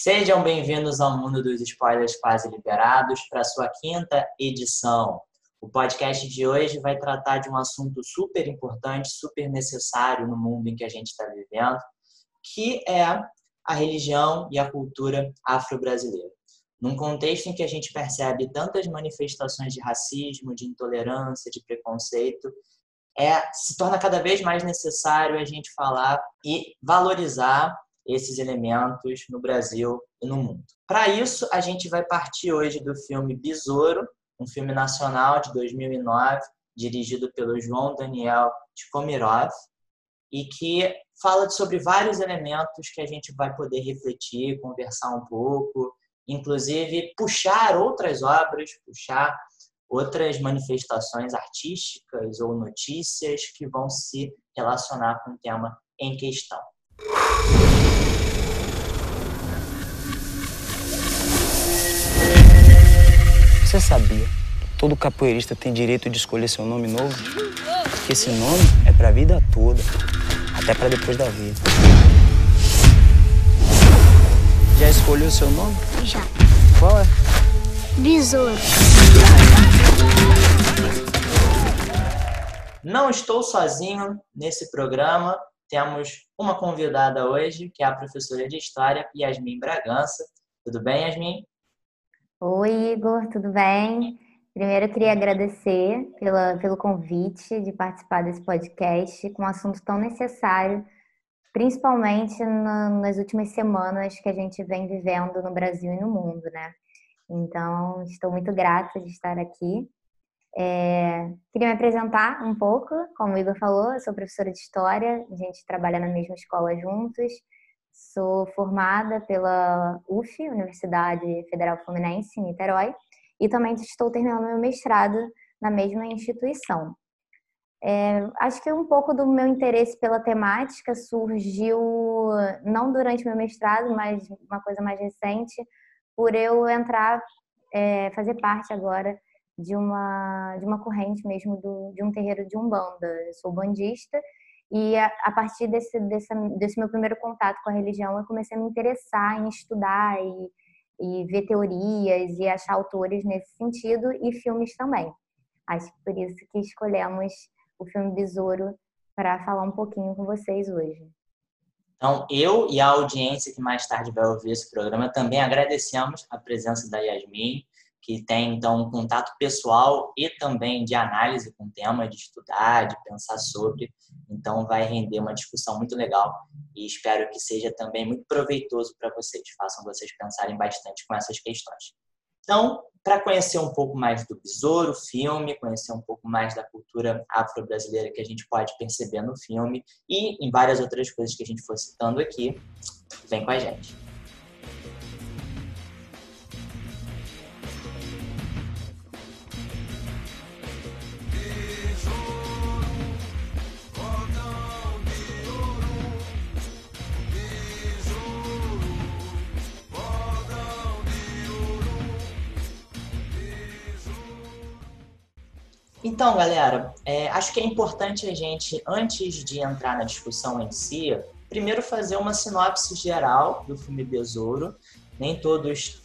Sejam bem-vindos ao mundo dos spoilers quase liberados para sua quinta edição. O podcast de hoje vai tratar de um assunto super importante, super necessário no mundo em que a gente está vivendo, que é a religião e a cultura afro-brasileira. Num contexto em que a gente percebe tantas manifestações de racismo, de intolerância, de preconceito, é, se torna cada vez mais necessário a gente falar e valorizar esses elementos no Brasil e no mundo. Para isso, a gente vai partir hoje do filme Besouro, um filme nacional de 2009, dirigido pelo João Daniel Tikomirov, e que fala sobre vários elementos que a gente vai poder refletir, conversar um pouco, inclusive puxar outras obras, puxar outras manifestações artísticas ou notícias que vão se relacionar com o tema em questão. Você sabia que todo capoeirista tem direito de escolher seu nome novo? Que esse nome é pra vida toda, até para depois da vida. Já escolheu seu nome? Já. Qual é? Besouro. Não estou sozinho nesse programa. Temos uma convidada hoje, que é a professora de História, Yasmin Bragança. Tudo bem, Yasmin? Oi, Igor, tudo bem? Primeiro, eu queria agradecer pela, pelo convite de participar desse podcast com um assunto tão necessário, principalmente nas últimas semanas que a gente vem vivendo no Brasil e no mundo, né? Então, estou muito grata de estar aqui. É, queria me apresentar um pouco, como o Igor falou, eu sou professora de História, a gente trabalha na mesma escola juntos. Sou formada pela UF, Universidade Federal Fluminense, em Niterói, e também estou terminando meu mestrado na mesma instituição. É, acho que um pouco do meu interesse pela temática surgiu não durante meu mestrado, mas uma coisa mais recente, por eu entrar, é, fazer parte agora de uma, de uma corrente mesmo do, de um terreiro de Umbanda. Eu sou bandista e a, a partir desse, desse, desse, meu primeiro contato com a religião, eu comecei a me interessar em estudar e, e ver teorias e achar autores nesse sentido e filmes também. Acho que por isso que escolhemos o filme Besouro para falar um pouquinho com vocês hoje. Então, eu e a audiência que mais tarde vai ouvir esse programa também agradecemos a presença da Yasmin que tem então um contato pessoal e também de análise com o tema, de estudar, de pensar sobre. Então vai render uma discussão muito legal e espero que seja também muito proveitoso para vocês, façam vocês pensarem bastante com essas questões. Então, para conhecer um pouco mais do Besouro, filme, conhecer um pouco mais da cultura afro-brasileira que a gente pode perceber no filme e em várias outras coisas que a gente for citando aqui, vem com a gente. Então, galera, é, acho que é importante a gente, antes de entrar na discussão em si, primeiro fazer uma sinopse geral do filme Besouro. Nem todos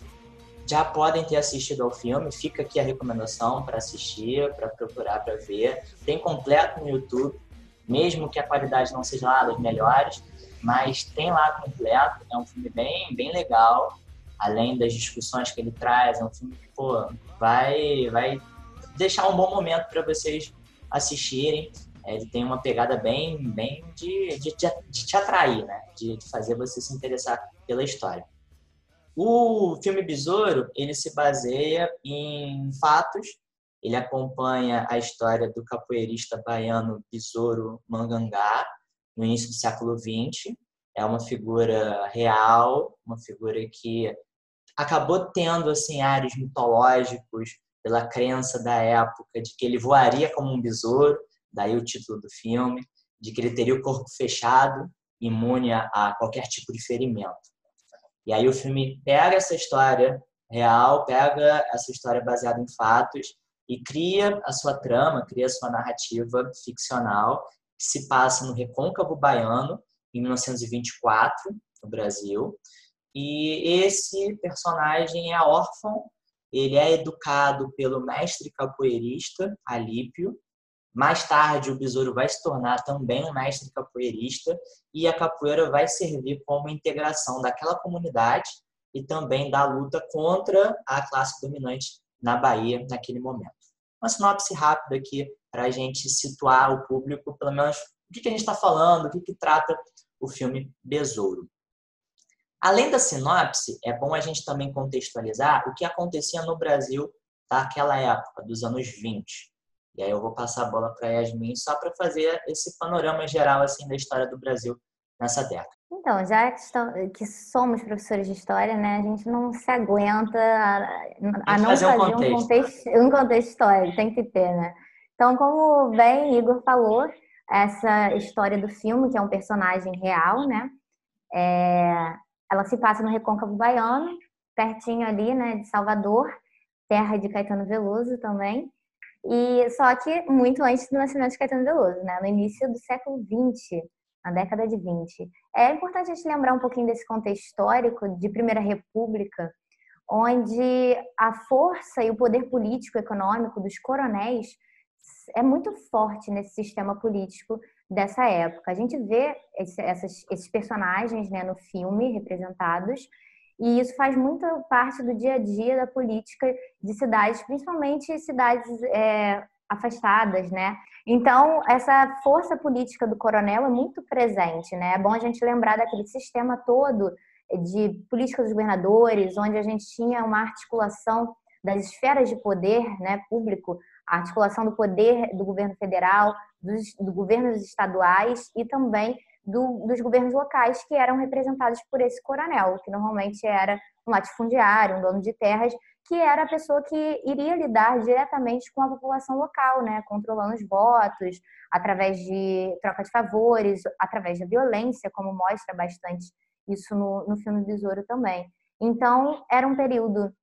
já podem ter assistido ao filme, fica aqui a recomendação para assistir, para procurar para ver. Tem completo no YouTube, mesmo que a qualidade não seja lá das melhores, mas tem lá completo. É um filme bem, bem legal, além das discussões que ele traz. É um filme que, pô, vai, vai deixar um bom momento para vocês assistirem. É, ele tem uma pegada bem, bem de, de, de te atrair, né? De, de, fazer você se interessar pela história. O filme Besouro, ele se baseia em fatos. Ele acompanha a história do capoeirista baiano Besouro Mangangá, no início do século XX. É uma figura real, uma figura que acabou tendo assim ares mitológicos, pela crença da época de que ele voaria como um besouro, daí o título do filme, de que ele teria o corpo fechado, imune a qualquer tipo de ferimento. E aí o filme pega essa história real, pega essa história baseada em fatos e cria a sua trama, cria a sua narrativa ficcional que se passa no Recôncavo Baiano, em 1924, no Brasil, E esse personagem é órfão, ele é educado pelo mestre capoeirista Alípio. Mais tarde, o besouro vai se tornar também um mestre capoeirista e a capoeira vai servir como integração daquela comunidade e também da luta contra a classe dominante na Bahia naquele momento. Uma sinopse rápida aqui para a gente situar o público, pelo menos o que a gente está falando, o que, que trata o filme Besouro. Além da sinopse, é bom a gente também contextualizar o que acontecia no Brasil daquela época, dos anos 20. E aí eu vou passar a bola para a Yasmin só para fazer esse panorama geral assim da história do Brasil nessa década. Então, já que somos professores de história, né, a gente não se aguenta a, a não fazer, um, contexto. Um, contexto, um contexto histórico, tem que ter, né? Então, como bem Igor falou, essa história do filme, que é um personagem real, né? É, ela se passa no Recôncavo Baiano, pertinho ali, né, de Salvador, terra de Caetano Veloso também. E só que muito antes do nascimento de Caetano Veloso, né, no início do século XX, na década de 20. É importante a gente lembrar um pouquinho desse contexto histórico de Primeira República, onde a força e o poder político econômico dos coronéis é muito forte nesse sistema político dessa época. A gente vê esse, essas, esses personagens né, no filme representados, e isso faz muito parte do dia a dia da política de cidades, principalmente cidades é, afastadas, né? Então, essa força política do coronel é muito presente, né? É bom a gente lembrar daquele sistema todo de política dos governadores, onde a gente tinha uma articulação das esferas de poder né, público a articulação do poder do governo federal, dos, do governos estaduais e também do, dos governos locais que eram representados por esse coronel, que normalmente era um latifundiário, um dono de terras, que era a pessoa que iria lidar diretamente com a população local, né, controlando os votos, através de troca de favores, através da violência, como mostra bastante isso no, no filme Besouro também. Então, era um período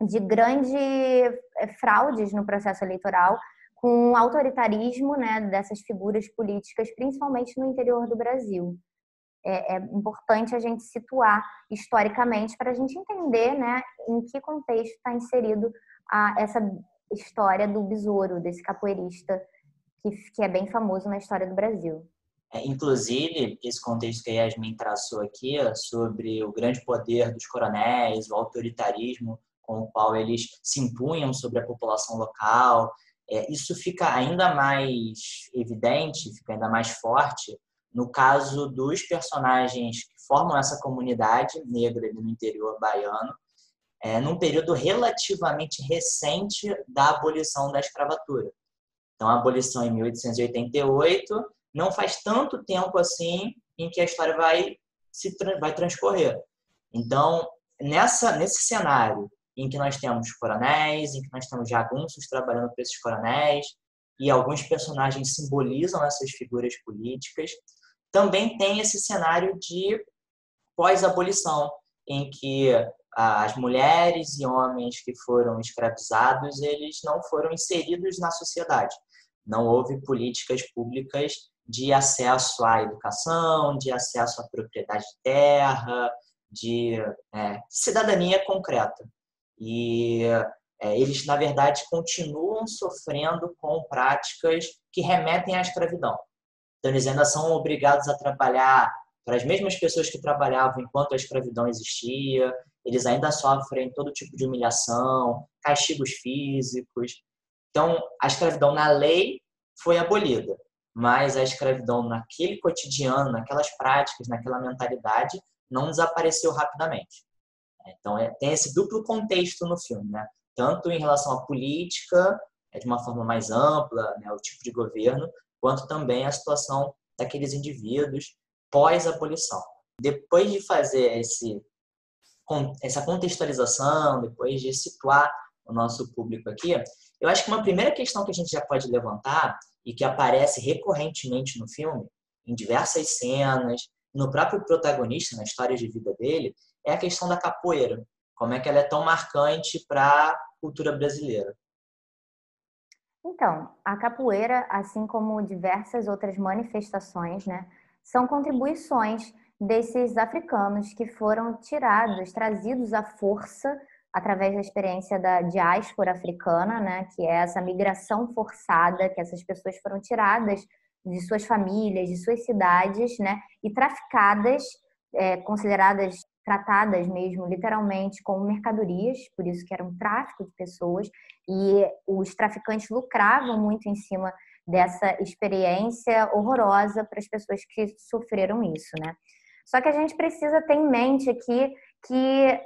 de grandes eh, fraudes no processo eleitoral, com o autoritarismo né, dessas figuras políticas, principalmente no interior do Brasil. É, é importante a gente situar historicamente para a gente entender né, em que contexto está inserido a, essa história do besouro, desse capoeirista que, que é bem famoso na história do Brasil. É, inclusive, esse contexto que a Yasmin traçou aqui sobre o grande poder dos coronéis, o autoritarismo com o qual eles se impunham sobre a população local. É, isso fica ainda mais evidente, fica ainda mais forte no caso dos personagens que formam essa comunidade negra no interior baiano, é, num período relativamente recente da abolição da escravatura. Então, a abolição em 1888 não faz tanto tempo assim em que a história vai se vai transcorrer. Então, nessa nesse cenário em que nós temos coronéis, em que nós temos jagunços trabalhando para esses coronéis, e alguns personagens simbolizam essas figuras políticas. Também tem esse cenário de pós-abolição, em que as mulheres e homens que foram escravizados, eles não foram inseridos na sociedade. Não houve políticas públicas de acesso à educação, de acesso à propriedade de terra, de é, cidadania concreta. E é, eles, na verdade, continuam sofrendo com práticas que remetem à escravidão. Então, eles ainda são obrigados a trabalhar para as mesmas pessoas que trabalhavam enquanto a escravidão existia, eles ainda sofrem todo tipo de humilhação, castigos físicos. Então, a escravidão na lei foi abolida, mas a escravidão naquele cotidiano, naquelas práticas, naquela mentalidade, não desapareceu rapidamente. Então, é, tem esse duplo contexto no filme, né? Tanto em relação à política, é, de uma forma mais ampla, né, o tipo de governo, quanto também a situação daqueles indivíduos pós-abolição. Depois de fazer esse, essa contextualização, depois de situar o nosso público aqui, eu acho que uma primeira questão que a gente já pode levantar e que aparece recorrentemente no filme, em diversas cenas, no próprio protagonista, na história de vida dele, é a questão da capoeira. Como é que ela é tão marcante para a cultura brasileira? Então, a capoeira, assim como diversas outras manifestações, né, são contribuições desses africanos que foram tirados, trazidos à força através da experiência da diáspora africana, né, que é essa migração forçada, que essas pessoas foram tiradas de suas famílias, de suas cidades, né, e traficadas, é, consideradas tratadas mesmo literalmente como mercadorias, por isso que era um tráfico de pessoas, e os traficantes lucravam muito em cima dessa experiência horrorosa para as pessoas que sofreram isso, né? Só que a gente precisa ter em mente aqui que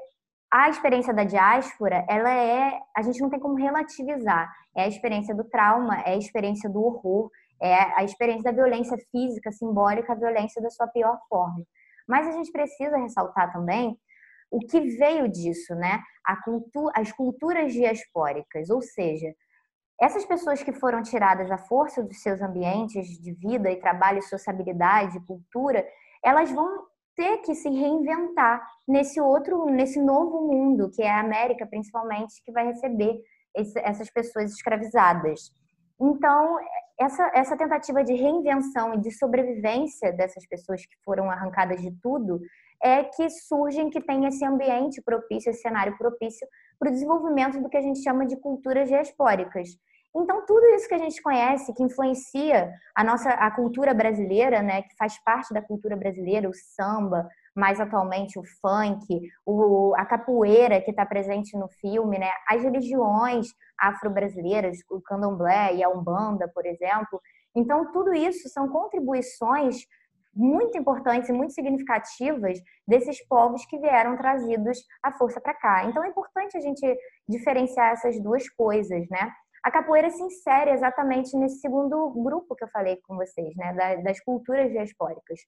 a experiência da diáspora, ela é, a gente não tem como relativizar. É a experiência do trauma, é a experiência do horror, é a experiência da violência física, simbólica, a violência da sua pior forma. Mas a gente precisa ressaltar também o que veio disso, né? Cultu as culturas diaspóricas, ou seja, essas pessoas que foram tiradas à força dos seus ambientes de vida e trabalho, sociabilidade, cultura, elas vão ter que se reinventar nesse outro, nesse novo mundo, que é a América, principalmente, que vai receber essas pessoas escravizadas. Então, essa, essa tentativa de reinvenção e de sobrevivência dessas pessoas que foram arrancadas de tudo é que surgem, que tem esse ambiente propício, esse cenário propício para o desenvolvimento do que a gente chama de culturas diaspóricas. Então, tudo isso que a gente conhece, que influencia a nossa a cultura brasileira, né, que faz parte da cultura brasileira, o samba, mais atualmente o funk, o, a capoeira que está presente no filme, né, as religiões afro-brasileiras, o candomblé e a umbanda, por exemplo. Então, tudo isso são contribuições muito importantes e muito significativas desses povos que vieram trazidos à força para cá. Então, é importante a gente diferenciar essas duas coisas, né? A capoeira se insere exatamente nesse segundo grupo que eu falei com vocês, né, das culturas diaspóricas.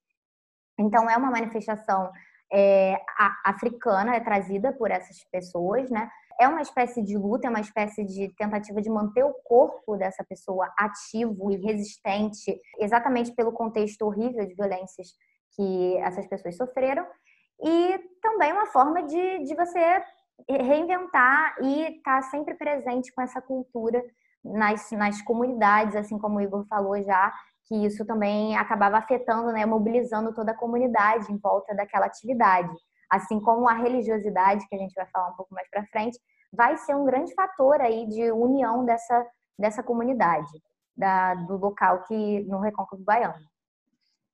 Então, é uma manifestação é, africana, é trazida por essas pessoas, né? É uma espécie de luta, é uma espécie de tentativa de manter o corpo dessa pessoa ativo e resistente, exatamente pelo contexto horrível de violências que essas pessoas sofreram. E também uma forma de, de você reinventar e estar tá sempre presente com essa cultura nas, nas comunidades, assim como o Igor falou já, que isso também acabava afetando, né, mobilizando toda a comunidade em volta daquela atividade. Assim como a religiosidade, que a gente vai falar um pouco mais para frente, vai ser um grande fator aí de união dessa, dessa comunidade, da, do local que no Recôncavo Baiano.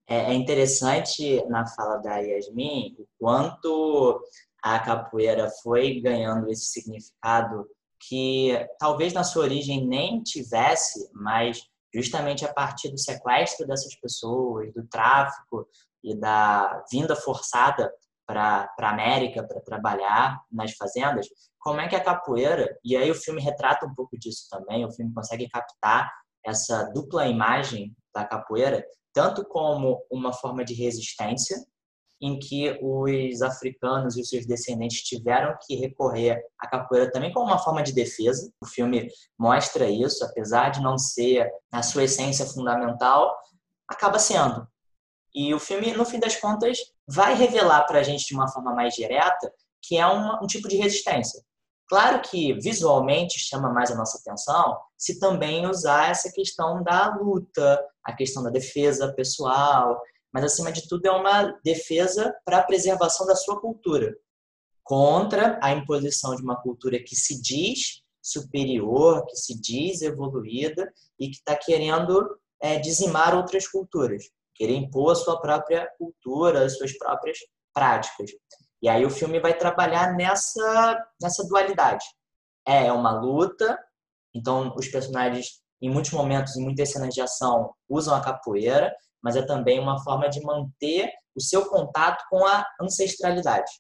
É, é interessante na fala da Yasmin o quanto a capoeira foi ganhando esse significado que talvez na sua origem nem tivesse, mas justamente a partir do sequestro dessas pessoas, do tráfico e da vinda forçada para a América para trabalhar nas fazendas, como é que a capoeira, e aí o filme retrata um pouco disso também, o filme consegue captar essa dupla imagem da capoeira, tanto como uma forma de resistência, em que os africanos e os seus descendentes tiveram que recorrer à capoeira também como uma forma de defesa. O filme mostra isso, apesar de não ser a sua essência fundamental, acaba sendo. E o filme, no fim das contas, vai revelar para a gente de uma forma mais direta que é uma, um tipo de resistência. Claro que visualmente chama mais a nossa atenção se também usar essa questão da luta, a questão da defesa pessoal, mas acima de tudo é uma defesa para a preservação da sua cultura, contra a imposição de uma cultura que se diz superior, que se diz evoluída e que está querendo é, dizimar outras culturas, querer impor a sua própria cultura, as suas próprias práticas. E aí o filme vai trabalhar nessa, nessa dualidade. É, é uma luta, então os personagens, em muitos momentos, em muitas cenas de ação, usam a capoeira, mas é também uma forma de manter o seu contato com a ancestralidade,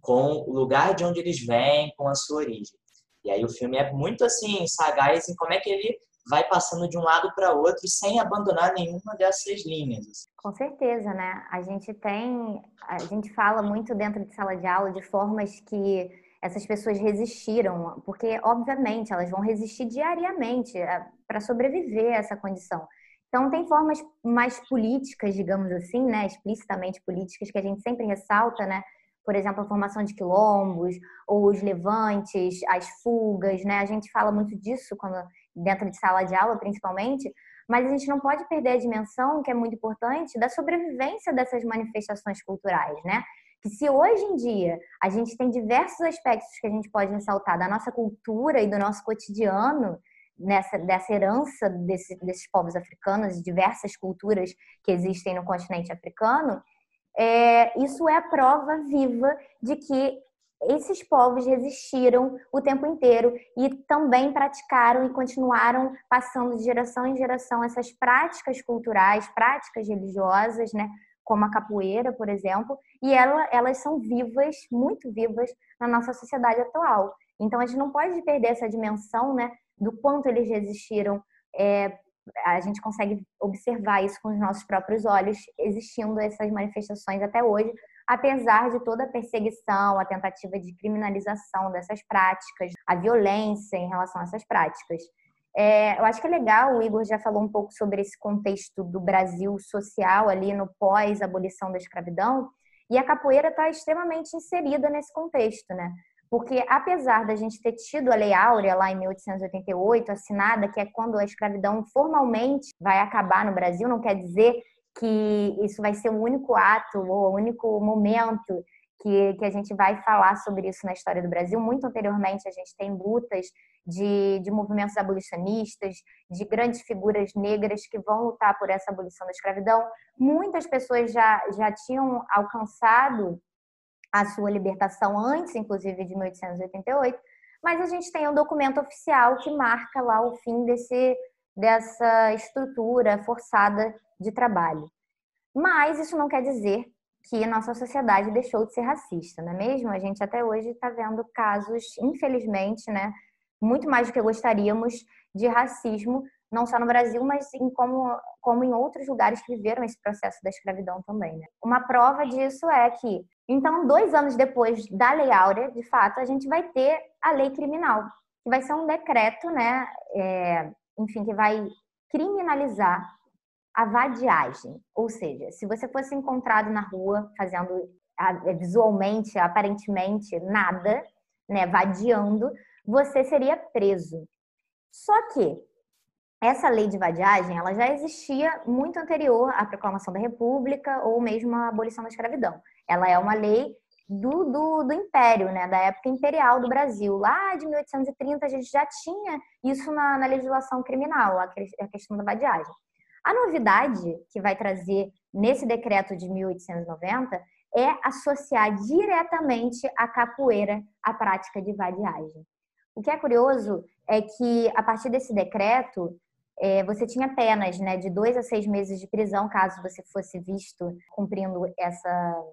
com o lugar de onde eles vêm, com a sua origem. E aí o filme é muito assim sagaz em como é que ele vai passando de um lado para outro sem abandonar nenhuma dessas linhas. Assim. Com certeza, né? A gente tem, a gente fala muito dentro de sala de aula de formas que essas pessoas resistiram, porque obviamente elas vão resistir diariamente eh, para sobreviver a essa condição. Então, tem formas mais políticas, digamos assim, né, explicitamente políticas, que a gente sempre ressalta, né? Por exemplo, a formação de quilombos, ou os levantes, as fugas, né? A gente fala muito disso quando, dentro de sala de aula, principalmente, mas a gente não pode perder a dimensão, que é muito importante, da sobrevivência dessas manifestações culturais, né? Que se hoje em dia a gente tem diversos aspectos que a gente pode ressaltar da nossa cultura e do nosso cotidiano, nessa dessa herança desse, desses povos africanos, diversas culturas que existem no continente africano, é, isso é a prova viva de que esses povos resistiram o tempo inteiro e também praticaram e continuaram passando de geração em geração essas práticas culturais, práticas religiosas, né? Como a capoeira, por exemplo, e ela, elas são vivas, muito vivas na nossa sociedade atual. Então a gente não pode perder essa dimensão, né? Do quanto eles resistiram é, a gente consegue observar isso com os nossos próprios olhos, existindo essas manifestações até hoje, apesar de toda a perseguição, a tentativa de criminalização dessas práticas, a violência em relação a essas práticas. É, eu acho que é legal, o Igor já falou um pouco sobre esse contexto do Brasil social ali no pós-abolição da escravidão, e a capoeira está extremamente inserida nesse contexto, né? Porque apesar da gente ter tido a Lei Áurea lá em 1888, assinada, que é quando a escravidão formalmente vai acabar no Brasil, não quer dizer que isso vai ser o único ato ou o único momento que, que a gente vai falar sobre isso na história do Brasil. Muito anteriormente, a gente tem lutas de, de movimentos abolicionistas, de grandes figuras negras que vão lutar por essa abolição da escravidão. Muitas pessoas já, já tinham alcançado a sua libertação antes, inclusive, de 1888, mas a gente tem um documento oficial que marca lá o fim desse, dessa estrutura forçada de trabalho. Mas isso não quer dizer que nossa sociedade deixou de ser racista, não é mesmo? A gente até hoje está vendo casos, infelizmente, né, muito mais do que gostaríamos, de racismo, não só no Brasil, mas em como, como em outros lugares que viveram esse processo da escravidão também. Né? Uma prova disso é que, então, dois anos depois da Lei Áurea, de fato, a gente vai ter a lei criminal, que vai ser um decreto, né, é, enfim, que vai criminalizar a vadiagem. Ou seja, se você fosse encontrado na rua fazendo visualmente, aparentemente, nada, né, vadiando, você seria preso. Só que essa lei de vadiagem, ela já existia muito anterior à proclamação da República ou mesmo à abolição da escravidão. Ela é uma lei do, do, do, Império, né, da época imperial do Brasil. Lá de 1830 a gente já tinha isso na, na legislação criminal, a, questão da vadiagem. A novidade que vai trazer nesse decreto de 1890 é associar diretamente a capoeira à prática de vadiagem. O que é curioso é que, a partir desse decreto, é, você tinha penas né, de dois a seis meses de prisão caso você fosse visto cumprindo essa,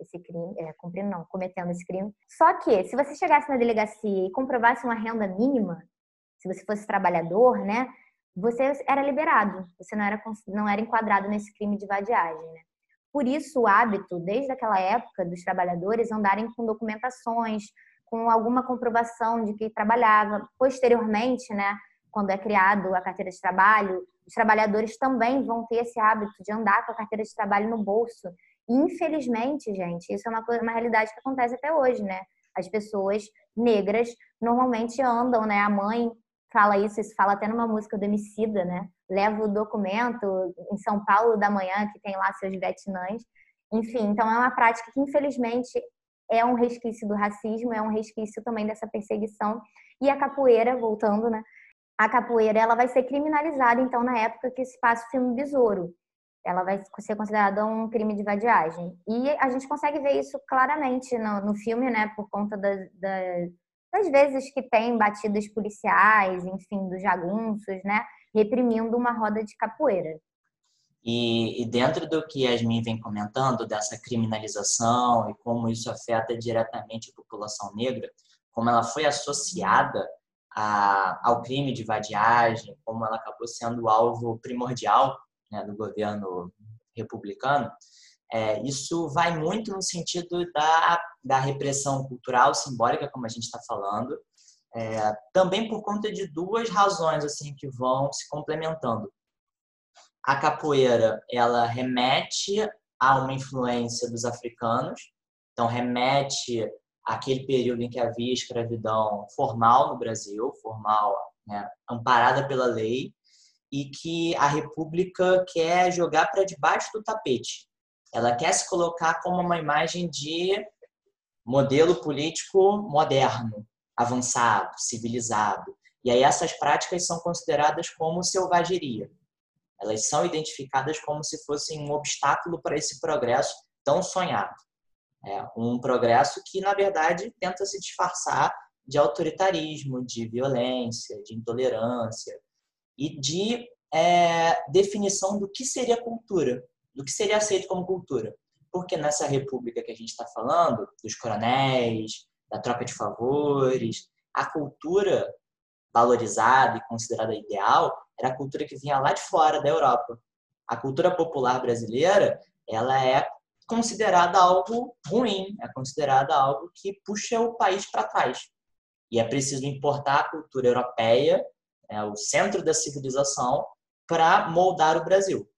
esse crime, é, cumprindo não, cometendo esse crime. Só que, se você chegasse na delegacia e comprovasse uma renda mínima, se você fosse trabalhador, né, você era liberado, você não era, não era enquadrado nesse crime de vadiagem. Né? Por isso, o hábito, desde aquela época, dos trabalhadores andarem com documentações, com alguma comprovação de que trabalhava. Posteriormente, né, quando é criado a carteira de trabalho, os trabalhadores também vão ter esse hábito de andar com a carteira de trabalho no bolso. Infelizmente, gente, isso é uma, coisa, uma realidade que acontece até hoje, né? As pessoas negras normalmente andam, né? A mãe fala isso, isso fala até numa música do Emicida, né? Leva o documento em São Paulo da manhã, que tem lá seus vietnãs. Enfim, então é uma prática que, infelizmente, é um resquício do racismo, é um resquício também dessa perseguição. E a capoeira, voltando, né? A capoeira ela vai ser criminalizada, então, na época que se passa o filme Besouro. Ela vai ser considerada um crime de vadiagem. E a gente consegue ver isso claramente no, no filme, né? Por conta da, da, das vezes que tem batidas policiais, enfim, dos jagunços, né? Reprimindo uma roda de capoeira. E, e, dentro do que Yasmin vem comentando, dessa criminalização e como isso afeta diretamente a população negra, como ela foi associada a, ao crime de vadiagem, como ela acabou sendo alvo primordial né, do governo republicano, é, isso vai muito no sentido da, da repressão cultural, simbólica, como a gente está falando, é, também por conta de duas razões assim que vão se complementando. A capoeira ela remete a uma influência dos africanos, então remete àquele período em que havia escravidão formal no Brasil, formal, né, amparada pela lei, e que a República quer jogar para debaixo do tapete. Ela quer se colocar como uma imagem de modelo político moderno, avançado, civilizado. E aí essas práticas são consideradas como selvageria. Elas são identificadas como se fossem um obstáculo para esse progresso tão sonhado. É um progresso que, na verdade, tenta se disfarçar de autoritarismo, de violência, de intolerância e de é, definição do que seria cultura, do que seria aceito como cultura. Porque nessa república que a gente está falando, dos coronéis, da troca de favores, a cultura valorizada e considerada ideal era a cultura que vinha lá de fora da Europa. A cultura popular brasileira, ela é considerada algo ruim, é considerada algo que puxa o país para trás. E é preciso importar a cultura europeia, é, o centro da civilização, para moldar o Brasil.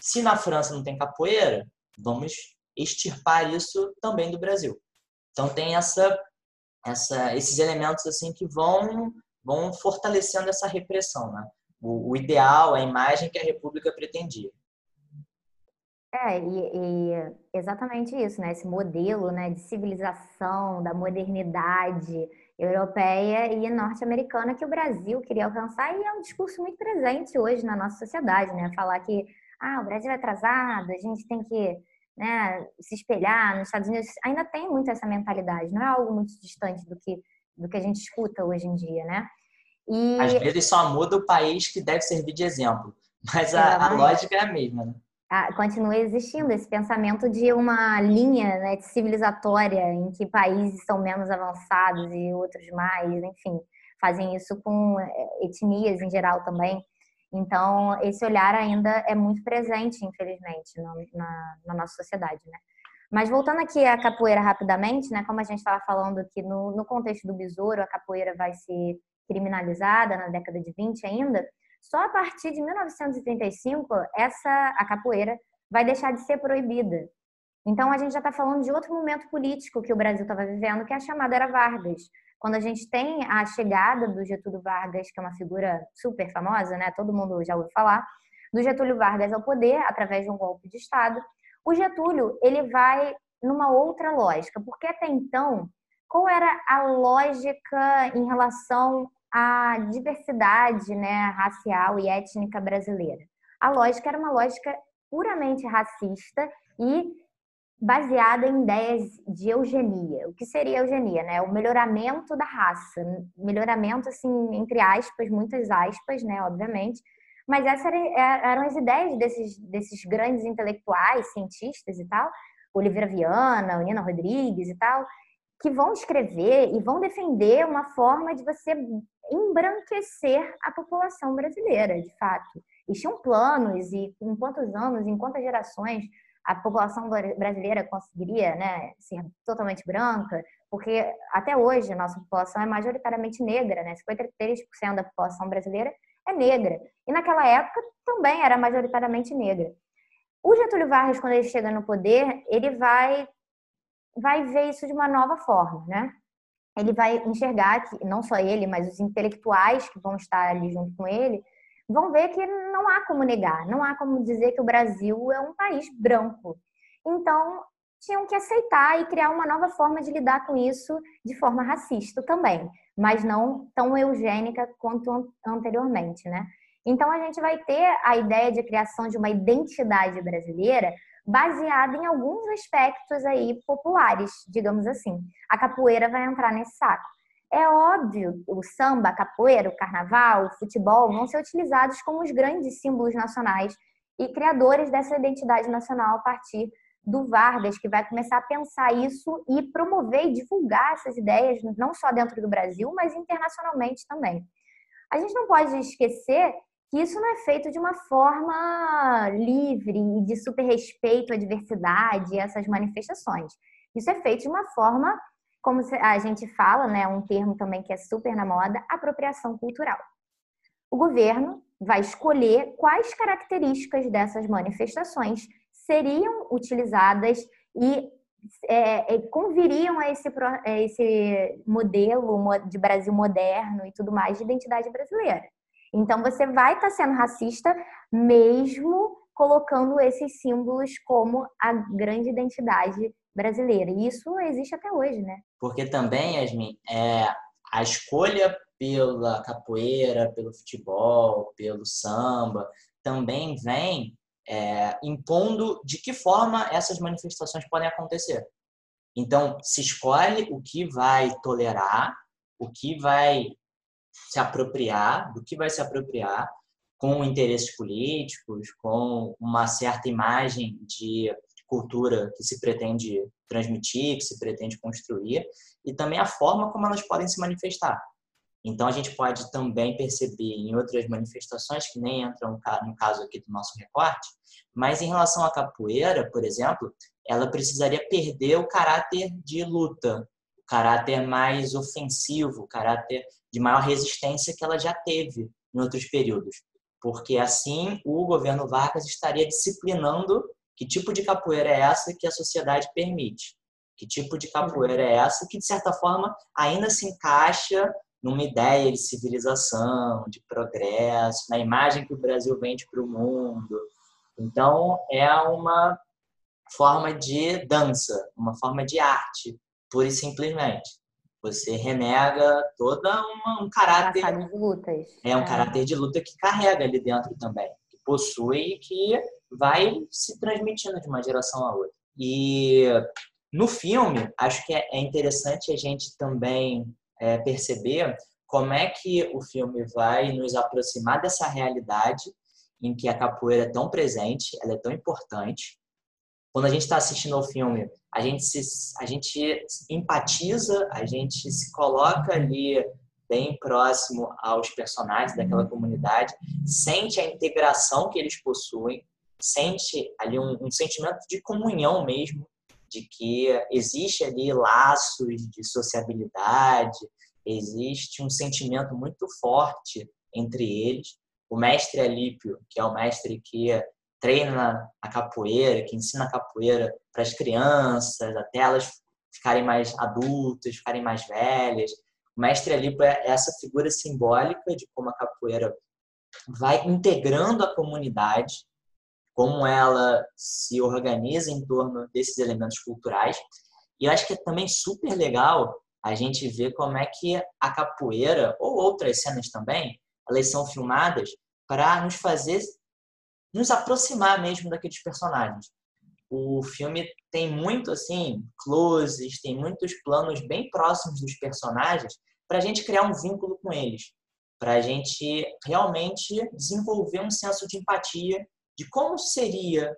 Se na França não tem capoeira, vamos extirpar isso também do Brasil. Então tem essa, essa, esses elementos assim que vão vão fortalecendo essa repressão, né? O, o ideal, a imagem que a República pretendia. É, e, e, exatamente isso, né? Esse modelo né, de civilização, da modernidade europeia e norte-americana que o Brasil queria alcançar e é um discurso muito presente hoje na nossa sociedade, né? Falar que ah, o Brasil é atrasado, a gente tem que né, se espelhar nos Estados Unidos. Ainda tem muito essa mentalidade, não é algo muito distante do que do que a gente escuta hoje em dia, né? E... Às vezes só muda o país que deve servir de exemplo, mas a, a lógica é a mesma, né? Ah, continua existindo esse pensamento de uma linha né, civilizatória em que países são menos avançados e outros mais, enfim, fazem isso com eh, etnias em geral também. Então, esse olhar ainda é muito presente, infelizmente, no, na, na nossa sociedade, né? Mas voltando aqui à capoeira rapidamente, né? Como a gente estava falando que no, no contexto do besouro, a capoeira vai ser criminalizada na década de 20 ainda, só a partir de 1935 essa a capoeira vai deixar de ser proibida. Então a gente já está falando de outro momento político que o Brasil estava vivendo, que é a chamada era Vargas. Quando a gente tem a chegada do Getúlio Vargas, que é uma figura super famosa, né? Todo mundo já ouviu falar, do Getúlio Vargas ao poder através de um golpe de Estado. O Getúlio ele vai numa outra lógica, porque até então qual era a lógica em relação à diversidade né, racial e étnica brasileira? A lógica era uma lógica puramente racista e baseada em ideias de eugenia. O que seria eugenia? Né? O melhoramento da raça. Melhoramento, assim, entre aspas, muitas aspas, né, obviamente. Mas essas eram as ideias desses, desses grandes intelectuais, cientistas e tal, Oliveira Viana, Nina Rodrigues e tal, que vão escrever e vão defender uma forma de você embranquecer a população brasileira, de fato. E tinham planos e em quantos anos, em quantas gerações a população brasileira conseguiria né, ser totalmente branca, porque até hoje a nossa população é majoritariamente negra, né? 53% da população brasileira é negra. E naquela época também era majoritariamente negra. O Getúlio Vargas, quando ele chega no poder, ele vai vai ver isso de uma nova forma, né? Ele vai enxergar que não só ele, mas os intelectuais que vão estar ali junto com ele, vão ver que não há como negar, não há como dizer que o Brasil é um país branco. Então, tinham que aceitar e criar uma nova forma de lidar com isso de forma racista também, mas não tão eugênica quanto anteriormente, né? Então, a gente vai ter a ideia de criação de uma identidade brasileira baseada em alguns aspectos aí populares, digamos assim. A capoeira vai entrar nesse saco. É óbvio, o samba, a capoeira, o carnaval, o futebol vão ser utilizados como os grandes símbolos nacionais e criadores dessa identidade nacional a partir do Vargas, que vai começar a pensar isso e promover e divulgar essas ideias, não só dentro do Brasil, mas internacionalmente também. A gente não pode esquecer que isso não é feito de uma forma livre e de super respeito à diversidade e essas manifestações. Isso é feito de uma forma, como a gente fala, né, um termo também que é super na moda, apropriação cultural. O governo vai escolher quais características dessas manifestações seriam utilizadas e é, é, conviriam a esse, a esse modelo de Brasil moderno e tudo mais de identidade brasileira. Então você vai estar tá sendo racista mesmo colocando esses símbolos como a grande identidade brasileira. E isso existe até hoje, né? Porque também, Yasmin, é, a escolha pela capoeira, pelo futebol, pelo samba, também vem é, impondo de que forma essas manifestações podem acontecer. Então, se escolhe o que vai tolerar, o que vai se apropriar, do que vai se apropriar, com interesses políticos, com uma certa imagem de cultura que se pretende transmitir, que se pretende construir, e também a forma como elas podem se manifestar. Então, a gente pode também perceber em outras manifestações, que nem entram no caso aqui do nosso recorte, mas em relação à capoeira, por exemplo, ela precisaria perder o caráter de luta, caráter mais ofensivo, caráter de maior resistência que ela já teve em outros períodos. Porque assim o governo Vargas estaria disciplinando que tipo de capoeira é essa que a sociedade permite. Que tipo de capoeira é essa que, de certa forma, ainda se encaixa numa ideia de civilização, de progresso, na imagem que o Brasil vende para o mundo. Então, é uma forma de dança, uma forma de arte, pura e simplesmente. Você renega toda uma, um caráter. É um é. caráter de luta que carrega ali dentro também, que possui e que vai se transmitindo de uma geração a outra. E no filme, acho que é, é interessante a gente também é, perceber como é que o filme vai nos aproximar dessa realidade em que a capoeira é tão presente, ela é tão importante. Quando a gente está assistindo ao filme, a gente se, a gente empatiza, a gente se coloca ali bem próximo aos personagens daquela comunidade, sente a integração que eles possuem, sente ali um, um sentimento de comunhão mesmo de que existe ali laços de sociabilidade, existe um sentimento muito forte entre eles. O mestre Alípio, que é o mestre que treina a capoeira, que ensina a capoeira para as crianças, até elas ficarem mais adultas, ficarem mais velhas. O mestre Alípio é essa figura simbólica de como a capoeira vai integrando a comunidade como ela se organiza em torno desses elementos culturais. E eu acho que é também super legal a gente ver como é que a capoeira, ou outras cenas também, elas são filmadas para nos fazer nos aproximar mesmo daqueles personagens. O filme tem muito assim closes, tem muitos planos bem próximos dos personagens para a gente criar um vínculo com eles, para a gente realmente desenvolver um senso de empatia de como seria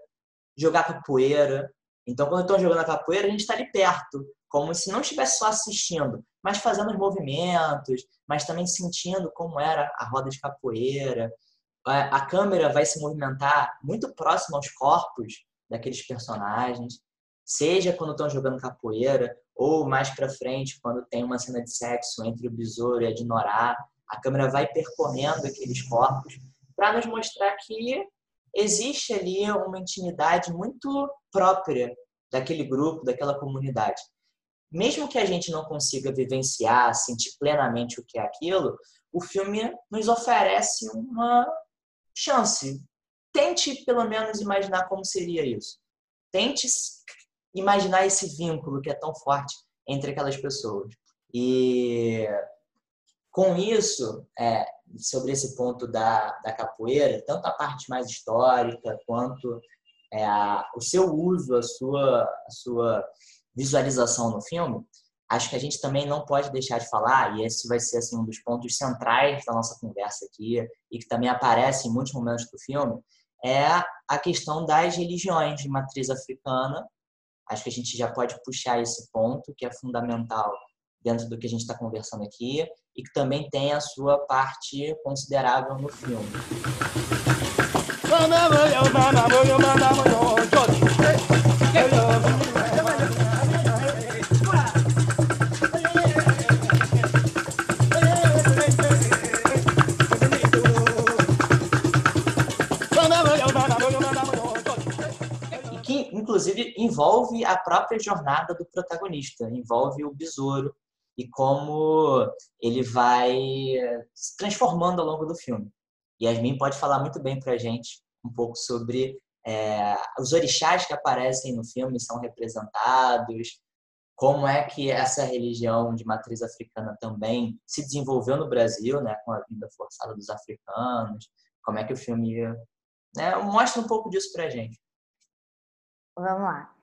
jogar capoeira. Então, quando estão jogando a capoeira, a gente está ali perto, como se não estivesse só assistindo, mas fazendo os movimentos, mas também sentindo como era a roda de capoeira. A câmera vai se movimentar muito próximo aos corpos daqueles personagens, seja quando estão jogando capoeira ou mais para frente quando tem uma cena de sexo entre o besouro e a Dinorá, a câmera vai percorrendo aqueles corpos para nos mostrar que existe ali uma intimidade muito própria daquele grupo, daquela comunidade. Mesmo que a gente não consiga vivenciar, sentir plenamente o que é aquilo, o filme nos oferece uma chance. Tente, pelo menos, imaginar como seria isso. Tente imaginar esse vínculo que é tão forte entre aquelas pessoas. E com isso, é, sobre esse ponto da, da capoeira, tanto a parte mais histórica quanto é, a, o seu uso, a sua, a sua visualização no filme, acho que a gente também não pode deixar de falar, e esse vai ser assim, um dos pontos centrais da nossa conversa aqui, e que também aparece em muitos momentos do filme, é a questão das religiões de matriz africana. Acho que a gente já pode puxar esse ponto, que é fundamental dentro do que a gente está conversando aqui e que também tem a sua parte considerável no filme. E envolve a própria jornada do protagonista, envolve o besouro, e como ele vai se transformando ao longo do filme. Yasmin pode falar muito bem para a gente um pouco sobre é, os orixás que aparecem no filme são representados, como é que essa religião de matriz africana também se desenvolveu no Brasil, né, com a vinda forçada dos africanos, como é que o filme né, mostra um pouco disso para a gente. Vamos lá.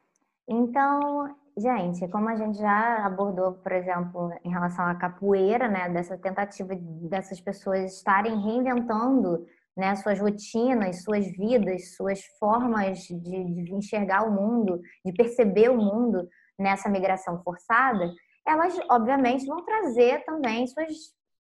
Então, gente, como a gente já abordou, por exemplo, em relação à capoeira, né, dessa tentativa dessas pessoas estarem reinventando né, suas rotinas, suas vidas, suas formas de, de, enxergar o mundo, de perceber o mundo nessa migração forçada, elas obviamente vão trazer também suas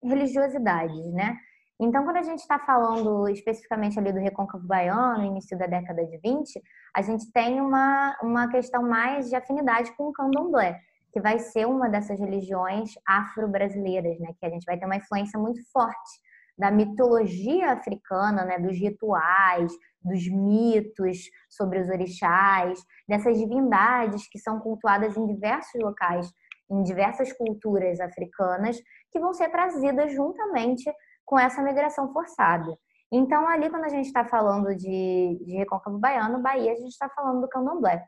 religiosidades, né? Então, quando a gente está falando especificamente ali do Recôncavo Baiano, início da década de 20, a gente tem uma, uma questão mais de afinidade com o candomblé, que vai ser uma dessas religiões afro-brasileiras, né? Que a gente vai ter uma influência muito forte da mitologia africana, né, dos rituais, dos mitos sobre os orixás, dessas divindades que são cultuadas em diversos locais, em diversas culturas africanas, que vão ser trazidas juntamente com essa migração forçada. Então, ali, quando a gente está falando de, de Recôncavo Baiano, Bahia, a gente está falando do candomblé.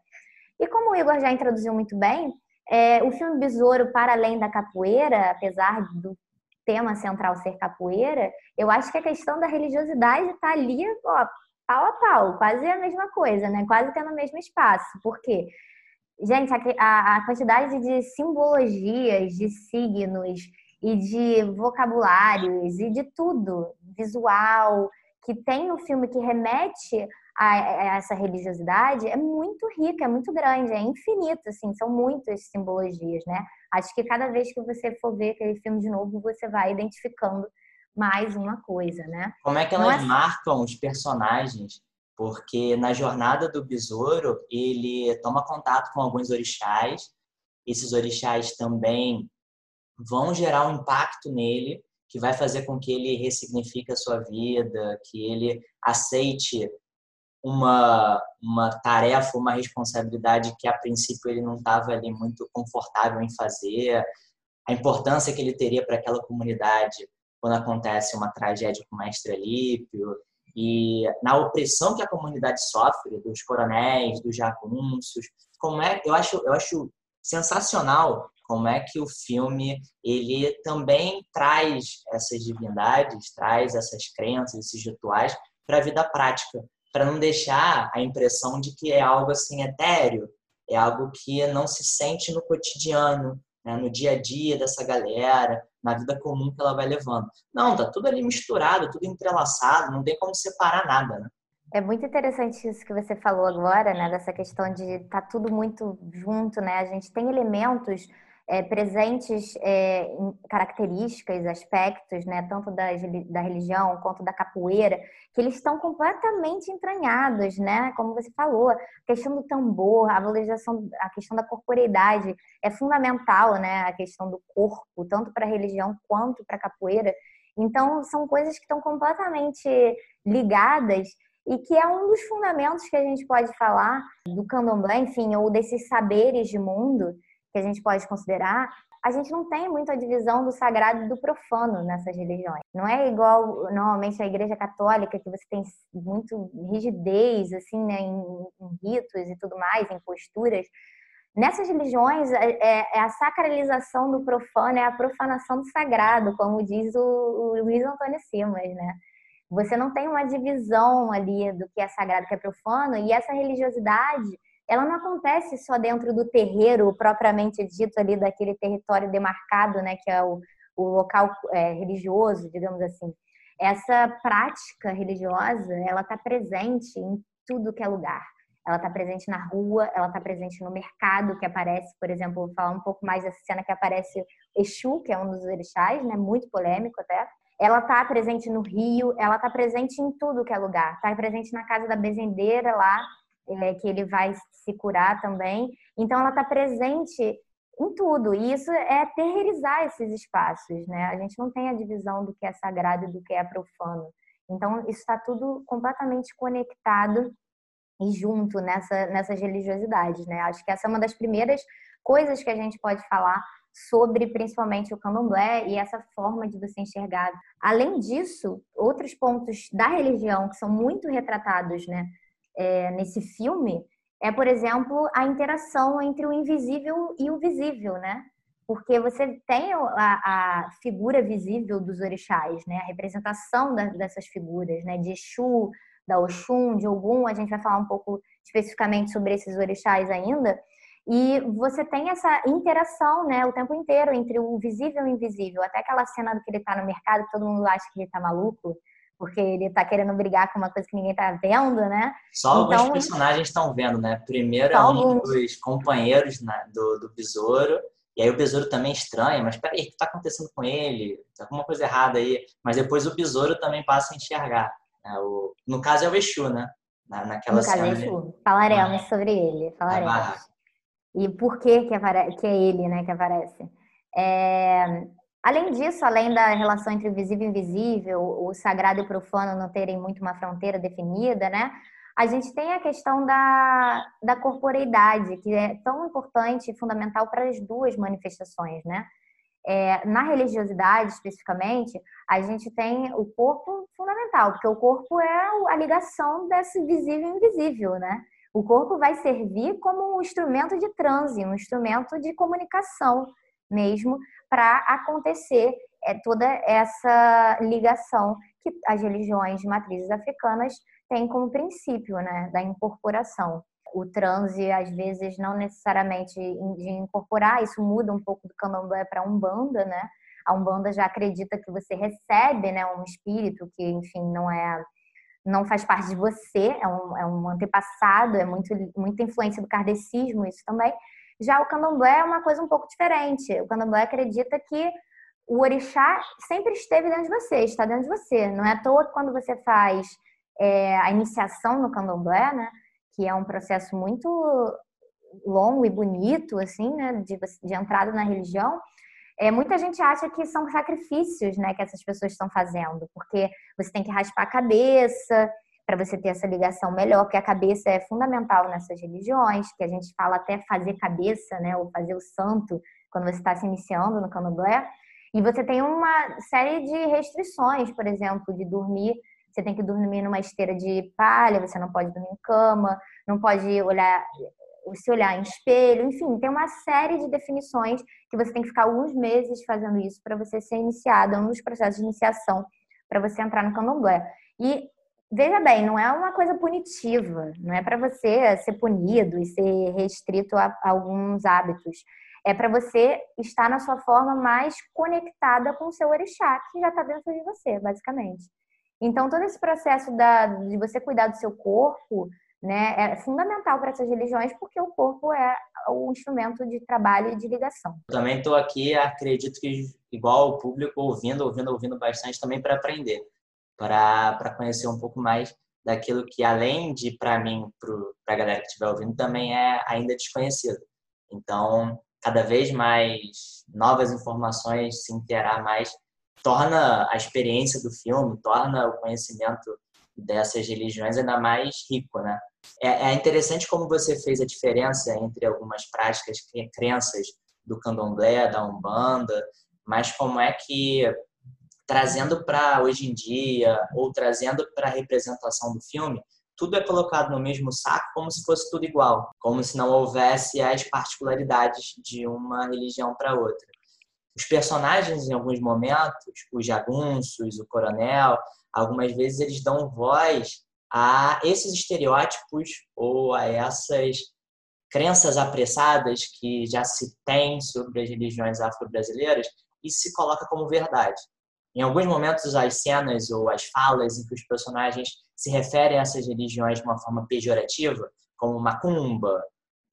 E como o Igor já introduziu muito bem, é, o filme Besouro, para além da capoeira, apesar do tema central ser capoeira, eu acho que a questão da religiosidade está ali, ó, pau a pau, quase a mesma coisa, né? Quase tendo o mesmo espaço. Por quê? Gente, a, a quantidade de simbologias, de signos e de vocabulários e de tudo, visual, que tem no filme que remete a, essa religiosidade é muito rica, é muito grande, é infinito, assim, são muitas simbologias, né? Acho que cada vez que você for ver aquele filme de novo, você vai identificando mais uma coisa, né? Como é que elas é... marcam os personagens? Porque na jornada do besouro, ele toma contato com alguns orixás, esses orixás também vão gerar um impacto nele, que vai fazer com que ele ressignifique a sua vida, que ele aceite uma, uma tarefa, uma responsabilidade que a princípio ele não estava ali muito confortável em fazer, a importância que ele teria para aquela comunidade quando acontece uma tragédia com o mestre Alípio, e na opressão que a comunidade sofre dos coronéis, dos jagunços, como é, eu acho, eu acho sensacional como é que o filme ele também traz essas divindades, traz essas crenças, esses rituais para a vida prática para não deixar a impressão de que é algo assim etéreo, é algo que não se sente no cotidiano, né, no dia a dia dessa galera, na vida comum que ela vai levando. Não, tá tudo ali misturado, tudo entrelaçado, não tem como separar nada, né? É muito interessante isso que você falou agora, né? Dessa questão de tá tudo muito junto, né? A gente tem elementos é, presentes é, características, aspectos, né, tanto da, da religião quanto da capoeira, que eles estão completamente entranhados, né? Como você falou, a questão do tambor, a valorização, a questão da corporeidade é fundamental, né? A questão do corpo, tanto para a religião quanto para a capoeira. Então, são coisas que estão completamente ligadas e que é um dos fundamentos que a gente pode falar do candomblé, enfim, ou desses saberes de mundo que a gente pode considerar, a gente não tem muito a divisão do sagrado e do profano nessas religiões. Não é igual normalmente a Igreja Católica que você tem muito rigidez assim, né, em, em ritos e tudo mais, em posturas. Nessas religiões, é, é, é, a sacralização do profano, é a profanação do sagrado, como diz o, o Luiz Antônio Simas, né? Você não tem uma divisão ali do que é sagrado e que é profano, e essa religiosidade ela não acontece só dentro do terreiro propriamente dito ali daquele território demarcado, né, que é o, o local é, religioso, digamos assim. Essa prática religiosa, ela está presente em tudo que é lugar. Ela está presente na rua, ela está presente no mercado, que aparece, por exemplo, vou falar um pouco mais dessa cena que aparece Exu, que é um dos orixás, né, muito polêmico até. Ela está presente no rio, ela está presente em tudo que é lugar. Está presente na casa da bezendeira lá, é, que ele vai se curar também. Então, ela está presente em tudo. E isso é terreirizar esses espaços, né? A gente não tem a divisão do que é sagrado e do que é profano. Então, isso está tudo completamente conectado e junto nessa, nessas religiosidades, né? Acho que essa é uma das primeiras coisas que a gente pode falar sobre principalmente o candomblé e essa forma de você enxergar. Além disso, outros pontos da religião que são muito retratados né, é, nesse filme é, por exemplo, a interação entre o invisível e o visível, né? Porque você tem a, a figura visível dos orixás, né? A representação da, dessas figuras, né? De Exu, da Oxum, de Ogum, a gente vai falar um pouco especificamente sobre esses orixás ainda. E você tem essa interação, né, o tempo inteiro entre o visível e o invisível. Até aquela cena do que ele tá no mercado, todo mundo acha que ele tá maluco, porque ele tá querendo brigar com uma coisa que ninguém tá vendo, né? Só então, alguns personagens estão vendo, né? Primeiro é um dos companheiros né, do, do besouro, e aí o besouro também estranha, mas peraí, o que tá acontecendo com ele? Tá alguma coisa errada aí. Mas depois o besouro também passa a enxergar. Né? O, no caso é o Exu, né? Na, naquela no caso é o Exu. Falaremos ah, sobre ele, falaremos e por que que, que é ele, né, que aparece. É, além disso, além da relação entre o visível e invisível, o sagrado e o profano não terem muito uma fronteira definida, né, a gente tem a questão da, da corporeidade, que é tão importante e fundamental para as duas manifestações, né? É, na religiosidade, especificamente, a gente tem o corpo fundamental, porque o corpo é a ligação desse visível e invisível, né? O corpo vai servir como um instrumento de transe, um instrumento de comunicação mesmo, para acontecer é, toda essa ligação que as religiões de matrizes africanas têm como princípio né, da incorporação. O transe, às vezes, não necessariamente de incorporar, isso muda um pouco do candomblé para umbanda, né? A umbanda já acredita que você recebe né, um espírito que, enfim, não é não faz parte de você, é um, é um antepassado, é muito, muita influência do kardecismo isso também. Já o candomblé é uma coisa um pouco diferente. O candomblé acredita que o orixá sempre esteve dentro de você, está dentro de você. Não é à toa que quando você faz é, a iniciação no candomblé, né, que é um processo muito longo e bonito, assim, né, de, de entrada na religião, é, muita gente acha que são sacrifícios né, que essas pessoas estão fazendo, porque você tem que raspar a cabeça para você ter essa ligação melhor, porque a cabeça é fundamental nessas religiões, que a gente fala até fazer cabeça, né, ou fazer o santo, quando você está se iniciando no candomblé. E você tem uma série de restrições, por exemplo, de dormir. Você tem que dormir numa esteira de palha, você não pode dormir em cama, não pode olhar se olhar em espelho, enfim, tem uma série de definições que você tem que ficar alguns meses fazendo isso para você ser iniciado, é um dos processos de iniciação para você entrar no candomblé. E veja bem, não é uma coisa punitiva, não é para você ser punido e ser restrito a, alguns hábitos. É para você estar na sua forma mais conectada com o seu orixá, que já está dentro de você, basicamente. Então, todo esse processo da, de você cuidar do seu corpo, né, é fundamental para essas religiões porque o corpo é o instrumento de trabalho e de ligação. também estou aqui, acredito que igual o público ouvindo, ouvindo, ouvindo bastante também para aprender, para conhecer um pouco mais daquilo que além de para mim, para a galera que estiver ouvindo, também é ainda desconhecido. Então, cada vez mais novas informações, se interar mais, torna a experiência do filme, torna o conhecimento dessas religiões ainda mais rico, né? É, é interessante como você fez a diferença entre algumas práticas, crenças do candomblé, da umbanda, mas como é que trazendo para hoje em dia ou trazendo para a representação do filme, tudo é colocado no mesmo saco como se fosse tudo igual, como se não houvesse as particularidades de uma religião para outra. Os personagens, em alguns momentos, os jagunços, o coronel, algumas vezes eles dão voz a esses estereótipos ou a essas crenças apressadas que já se tem sobre as religiões afro-brasileiras e se coloca como verdade. Em alguns momentos, as cenas ou as falas em que os personagens se referem a essas religiões de uma forma pejorativa, como macumba,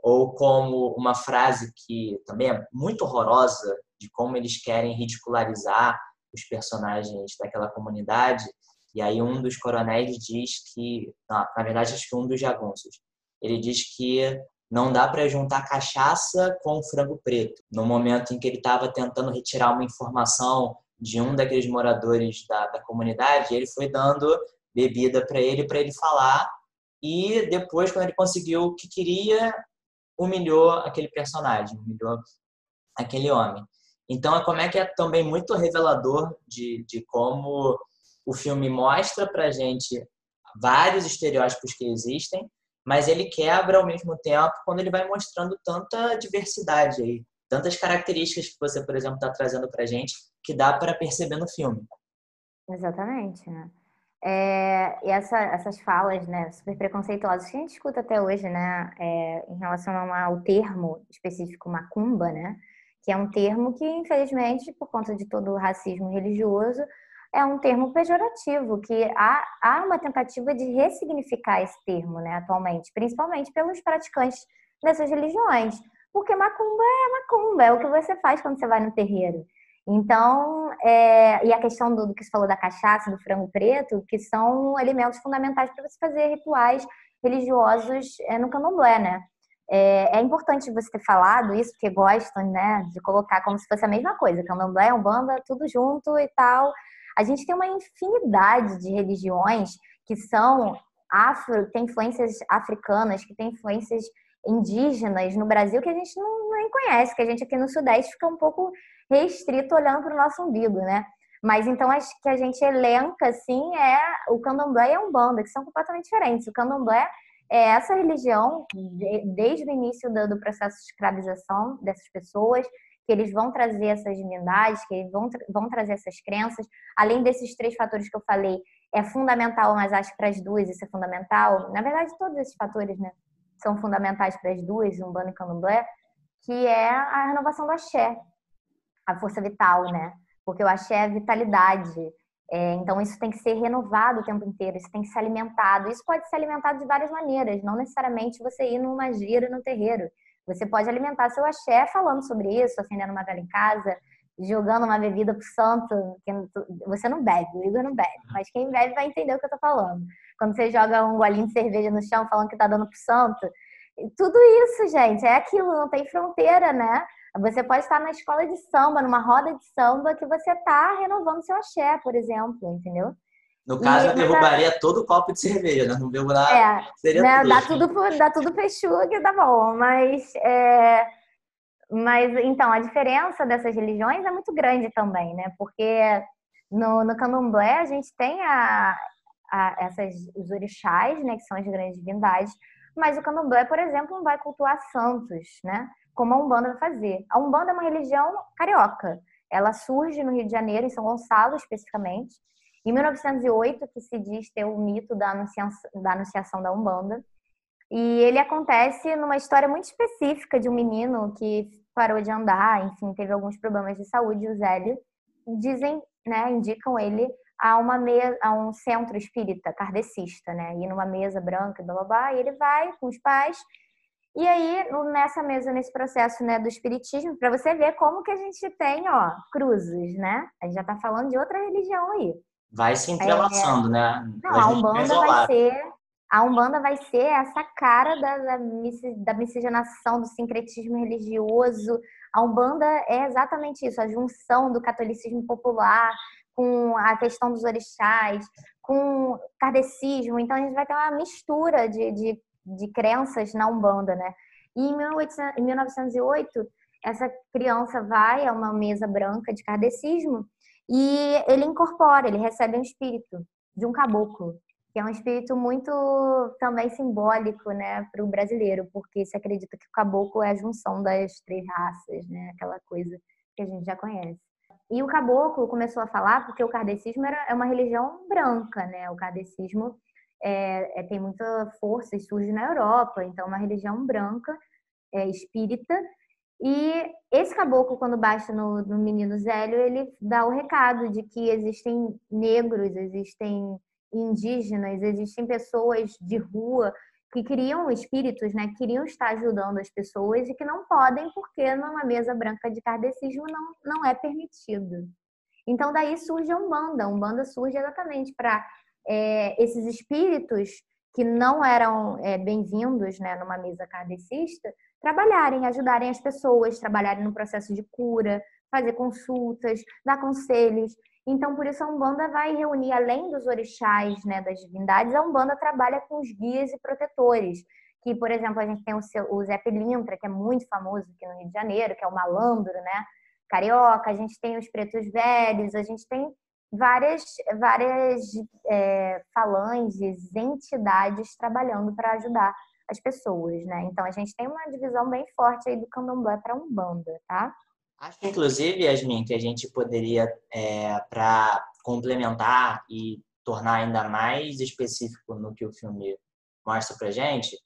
ou como uma frase que também é muito horrorosa de como eles querem ridicularizar os personagens daquela comunidade, e aí um dos coronéis diz que, na, na verdade acho que um dos jagunços, ele diz que não dá para juntar cachaça com frango preto. No momento em que ele estava tentando retirar uma informação de um daqueles moradores da, da comunidade, ele foi dando bebida para ele, para ele falar, e depois, quando ele conseguiu o que queria, humilhou aquele personagem, humilhou aquele homem. Então, é como é que é também muito revelador de, de como o filme mostra pra gente vários estereótipos que existem, mas ele quebra ao mesmo tempo quando ele vai mostrando tanta diversidade aí, tantas características que você, por exemplo, está trazendo pra gente que dá para perceber no filme. Exatamente, né? É, e essa, essas falas, né, super preconceituosas que a gente escuta até hoje, né, é, em relação ao termo específico macumba, né, que é um termo que, infelizmente, por conta de todo o racismo religioso, é um termo pejorativo, que há, há uma tentativa de ressignificar esse termo, né, atualmente, principalmente pelos praticantes dessas religiões, porque macumba é macumba, é o que você faz quando você vai no terreiro. Então, é, e a questão do, do, que você falou da cachaça, do frango preto, que são alimentos fundamentais para você fazer rituais religiosos é, no candomblé, né? É, é, importante você ter falado isso, porque gostam, né, de colocar como se fosse a mesma coisa, candomblé, umbanda, tudo junto e tal. A gente tem uma infinidade de religiões que são afro, tem influências africanas, que tem influências indígenas no Brasil que a gente não, nem conhece, que a gente aqui no Sudeste fica um pouco restrito olhando para o nosso umbigo, né? Mas então acho que a gente elenca assim é o candomblé e a umbanda, que são completamente diferentes. O candomblé é essa religião desde o início do, do processo de escravização dessas pessoas, que eles vão trazer essas divindades, que eles vão, vão trazer essas crenças. Além desses três fatores que eu falei, é fundamental, mas acho que para as duas isso é fundamental. Na verdade, todos esses fatores, né, são fundamentais para as duas, Umbanda e Candomblé, que é a renovação do axé, a força vital, né? Porque o axé é vitalidade. É, então, isso tem que ser renovado o tempo inteiro, isso tem que ser alimentado. Isso pode ser alimentado de várias maneiras, não necessariamente você ir numa gira no terreiro. Você pode alimentar seu axé falando sobre isso, acendendo uma vela em casa, jogando uma bebida pro santo. Você não bebe, o Igor não bebe, mas quem bebe vai entender o que eu tô falando. Quando você joga um golinho de cerveja no chão falando que tá dando pro santo. Tudo isso, gente, é aquilo, não tem fronteira, né? Você pode estar na escola de samba, numa roda de samba, que você está renovando seu axé, por exemplo, entendeu? No caso, e, eu derrubaria a... todo o copo de cerveja, né? Não nada. É, seria né? tudo. Dá tudo, dá tudo fechuga que tá bom. Mas, é... mas, então, a diferença dessas religiões é muito grande também, né? Porque no, no candomblé a gente tem a, a, essas, os orixás, né? Que são as grandes divindades. Mas o candomblé, por exemplo, não vai cultuar santos, né? Como a Umbanda vai fazer. A Umbanda é uma religião carioca. Ela surge no Rio de Janeiro, em São Gonçalo especificamente, em 1908, que se diz ter o mito da anunciação da, anunciação da Umbanda. E ele acontece numa história muito específica de um menino que parou de andar, enfim, teve alguns problemas de saúde, o Zélio. Dizem, né, indicam ele a, uma mesa, a um centro espírita kardecista, né, e numa mesa branca, blá, blá, blá, e ele vai com os pais e aí, nessa mesa, nesse processo né, do espiritismo, para você ver como que a gente tem, ó, cruzes, né? A gente já está falando de outra religião aí. Vai se entrelaçando, é... né? Não, a Umbanda vai ser. A Umbanda vai ser essa cara da, da, da miscigenação, do sincretismo religioso. A Umbanda é exatamente isso, a junção do catolicismo popular com a questão dos orixás, com kardecismo. Então, a gente vai ter uma mistura de, de de crenças na Umbanda, né? E em, 1800, em 1908, essa criança vai a uma mesa branca de kardecismo e ele incorpora, ele recebe um espírito de um caboclo, que é um espírito muito também simbólico, né, para o brasileiro, porque se acredita que o caboclo é a junção das três raças, né, aquela coisa que a gente já conhece. E o caboclo começou a falar porque o kardecismo era, é uma religião branca, né, o kardecismo é, é, tem muita força e surge na Europa, então é uma religião branca, é, espírita. E esse caboclo, quando baixa no, no menino Zélio, ele dá o recado de que existem negros, existem indígenas, existem pessoas de rua que queriam espíritos, né, queriam estar ajudando as pessoas e que não podem porque numa mesa branca de kardecismo não, não é permitido. Então daí surge a Umbanda. A Umbanda surge exatamente para é, esses espíritos que não eram é, bem-vindos né, numa mesa kardecista, trabalharem, ajudarem as pessoas, trabalharem no processo de cura, fazer consultas, dar conselhos. Então, por isso, a Umbanda vai reunir, além dos orixás, né, das divindades, a Umbanda trabalha com os guias e protetores, que, por exemplo, a gente tem o, seu, o Zé Pilintra, que é muito famoso aqui no Rio de Janeiro, que é o malandro, né? Carioca, a gente tem os pretos velhos, a gente tem várias, várias é, falanges, entidades trabalhando para ajudar as pessoas, né? Então a gente tem uma divisão bem forte aí do candomblé para umbanda, tá? Acho, inclusive, Yasmin, que a gente poderia, é, para complementar e tornar ainda mais específico no que o filme mostra pra gente,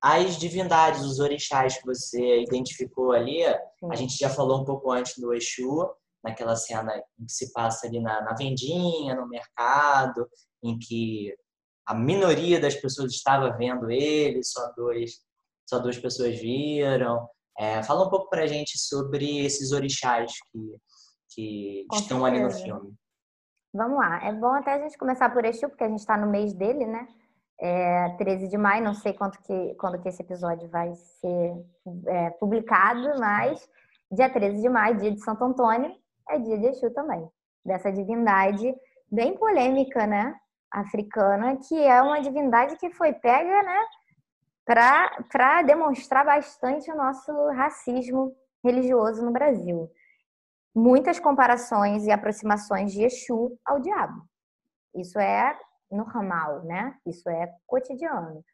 as divindades, os orixás que você identificou ali, Sim. a gente já falou um pouco antes do Exu, naquela cena em que se passa ali na, na vendinha, no mercado, em que a minoria das pessoas estava vendo ele, só dois, só duas pessoas viram. É, fala um pouco para a gente sobre esses orixás que, que estão certeza. ali no filme. Vamos lá. É bom até a gente começar por Exu, porque a gente está no mês dele, né? É 13 de maio, não sei quanto que, quando que esse episódio vai ser é, publicado, mas dia 13 de maio, dia de Santo Antônio, é dia de Exu também. Dessa divindade bem polêmica, né? Africana, que é uma divindade que foi pega, né? Para demonstrar bastante o nosso racismo religioso no Brasil. Muitas comparações e aproximações de Exu ao diabo. Isso é normal, né? Isso é cotidiano.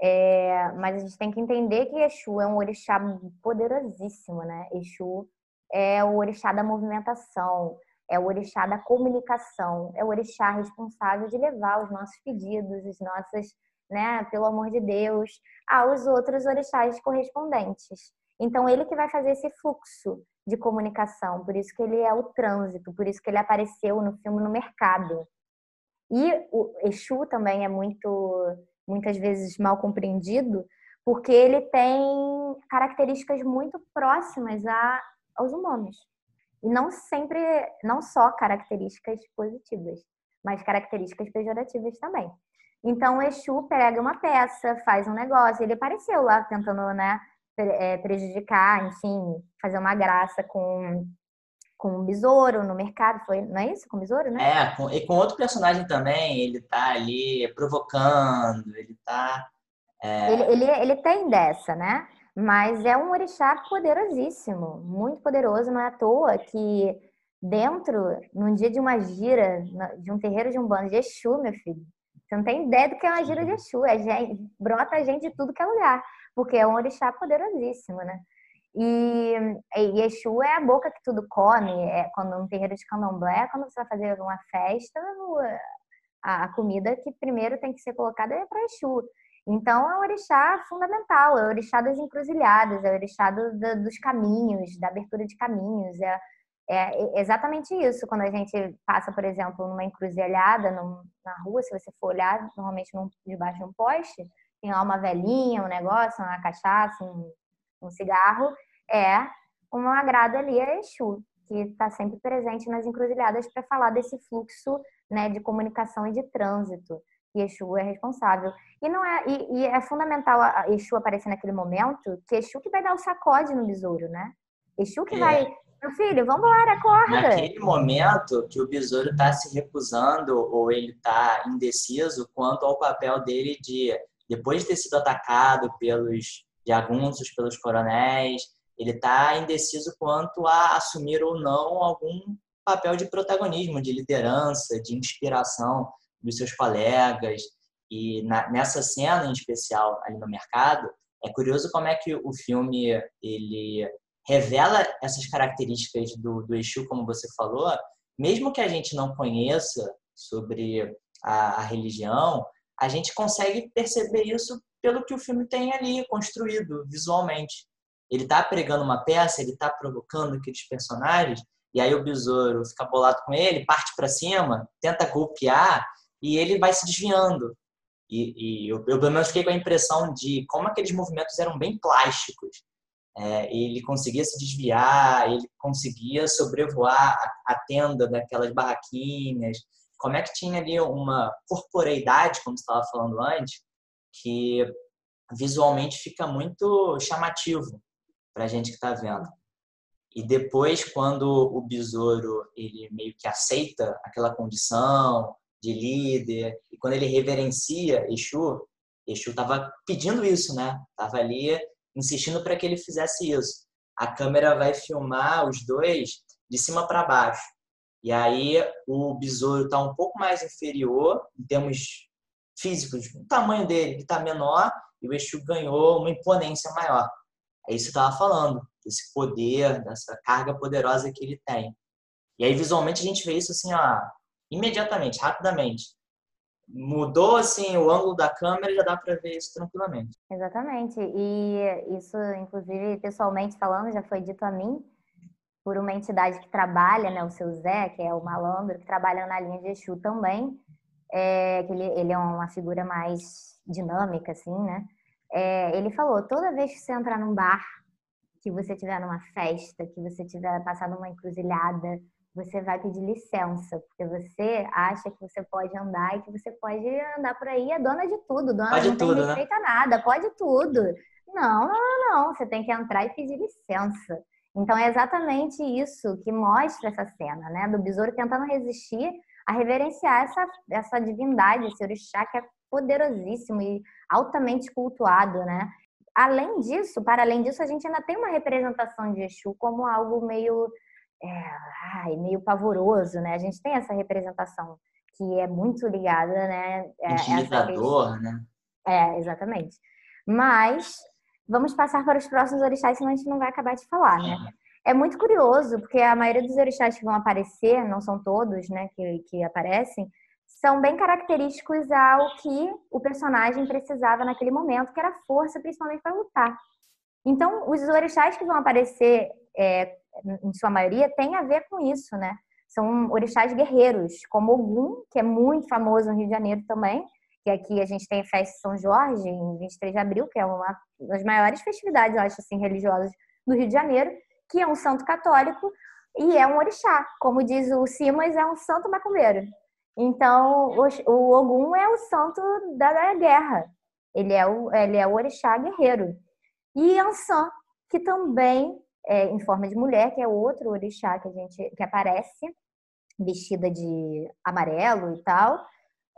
É, mas a gente tem que entender que Exu é um orixá poderosíssimo, né? Exu é o orixá da movimentação, é o orixá da comunicação, é o orixá responsável de levar os nossos pedidos, as nossas, né, pelo amor de Deus, aos outros orixás correspondentes. Então ele que vai fazer esse fluxo de comunicação, por isso que ele é o trânsito, por isso que ele apareceu no filme no mercado. E o Exu também é muito, muitas vezes mal compreendido, porque ele tem características muito próximas a, aos humanos. E não sempre, não só características positivas, mas características pejorativas também. Então, o Exu pega uma peça, faz um negócio, ele apareceu lá tentando, né, é, prejudicar, enfim, fazer uma graça com com o Besouro no mercado, foi, não é isso? Com o Besouro, né? É, com, e com outro personagem também, ele tá ali provocando, ele tá... É... Ele, ele, ele tem dessa, né? Mas é um orixá poderosíssimo, muito poderoso, não é à toa que dentro, num dia de uma gira, de um terreiro de um bando de Exu, meu filho, você não tem ideia do que é uma gira de Exu, é gente, brota gente de tudo que é lugar, porque é um orixá poderosíssimo, né? E, e Exu é a boca que tudo come. É, quando um terreiro de candomblé, quando você vai fazer uma festa, a comida que primeiro tem que ser colocada é para Exu. Então, é o orixá fundamental, é o orixá das encruzilhadas, é o orixá do, do, dos caminhos, da abertura de caminhos. É, é, exatamente isso. Quando a gente passa, por exemplo, numa encruzilhada num, na rua, se você for olhar, normalmente num, debaixo de um poste, tem lá uma velhinha, um negócio, uma cachaça, um, um cigarro, é uma agrada ali a Exu, que está sempre presente nas encruzilhadas para falar desse fluxo né, de comunicação e de trânsito. Exu é responsável. E não é e, e, é fundamental a Exu aparecer naquele momento, que Exu que vai dar o sacode no besouro, né? Exu que é. vai meu filho, vamos embora, acorda. Naquele momento que o besouro está se recusando ou ele está indeciso quanto ao papel dele de, depois de ter sido atacado pelos jagunços, pelos coronéis, ele está indeciso quanto a assumir ou não algum papel de protagonismo, de liderança, de inspiração dos seus colegas. E na, nessa cena em especial ali no mercado, é curioso como é que o filme ele revela essas características do, do Exu, como você falou, mesmo que a gente não conheça sobre a, a religião, a gente consegue perceber isso pelo que o filme tem ali construído visualmente. Ele está pregando uma peça, ele está provocando aqueles personagens, e aí o besouro fica bolado com ele, parte para cima, tenta golpear, e ele vai se desviando. E, e eu, eu, pelo menos, fiquei com a impressão de como aqueles movimentos eram bem plásticos. É, ele conseguia se desviar, ele conseguia sobrevoar a, a tenda daquelas barraquinhas. Como é que tinha ali uma corporeidade, como você estava falando antes, que visualmente fica muito chamativo para a gente que está vendo. E depois, quando o besouro ele meio que aceita aquela condição de líder, e quando ele reverencia Exu, Exu estava pedindo isso, né? Tava ali insistindo para que ele fizesse isso. A câmera vai filmar os dois de cima para baixo. E aí o besouro está um pouco mais inferior em termos físicos, o tamanho dele está menor e o Exu ganhou uma imponência maior. É isso que eu estava falando, desse poder, dessa carga poderosa que ele tem. E aí visualmente a gente vê isso assim, ó, imediatamente, rapidamente. Mudou assim o ângulo da câmera, já dá para ver isso tranquilamente. Exatamente. E isso, inclusive, pessoalmente falando, já foi dito a mim por uma entidade que trabalha, né, o seu Zé, que é o malandro, que trabalha na linha de Exu também, é, que ele, ele é uma figura mais dinâmica, assim, né? É, ele falou, toda vez que você entrar num bar, que você tiver numa festa, que você tiver passado uma encruzilhada, você vai pedir licença, porque você acha que você pode andar e que você pode andar por aí, é dona de tudo, dona pode não tudo, tem respeito né? a nada, pode tudo. Não, não, não, não, você tem que entrar e pedir licença. Então é exatamente isso que mostra essa cena, né? Do besouro tentando resistir a reverenciar essa, essa divindade, esse orixá que é poderosíssimo e altamente cultuado, né? Além disso, para além disso, a gente ainda tem uma representação de Exu como algo meio, é, ai, meio pavoroso, né? A gente tem essa representação que é muito ligada, né? É, Intimidador, né? É, exatamente. Mas vamos passar para os próximos orixás, senão a gente não vai acabar de falar, né? É muito curioso, porque a maioria dos orixás que vão aparecer, não são todos, né, que, que aparecem, são bem característicos ao que o personagem precisava naquele momento, que era força, principalmente para lutar. Então, os orixás que vão aparecer, é, em sua maioria, têm a ver com isso, né? São orixás guerreiros, como Ogum, que é muito famoso no Rio de Janeiro também, que aqui a gente tem a festa de São Jorge, em 23 de abril, que é uma das maiores festividades, eu acho assim, religiosas do Rio de Janeiro, que é um santo católico e é um orixá. Como diz o Simas, é um santo macumbeiro. Então, o Ogum é o santo da guerra. Ele é o, ele é o orixá guerreiro. E Ansan, que também é em forma de mulher, que é outro orixá que a gente que aparece vestida de amarelo e tal,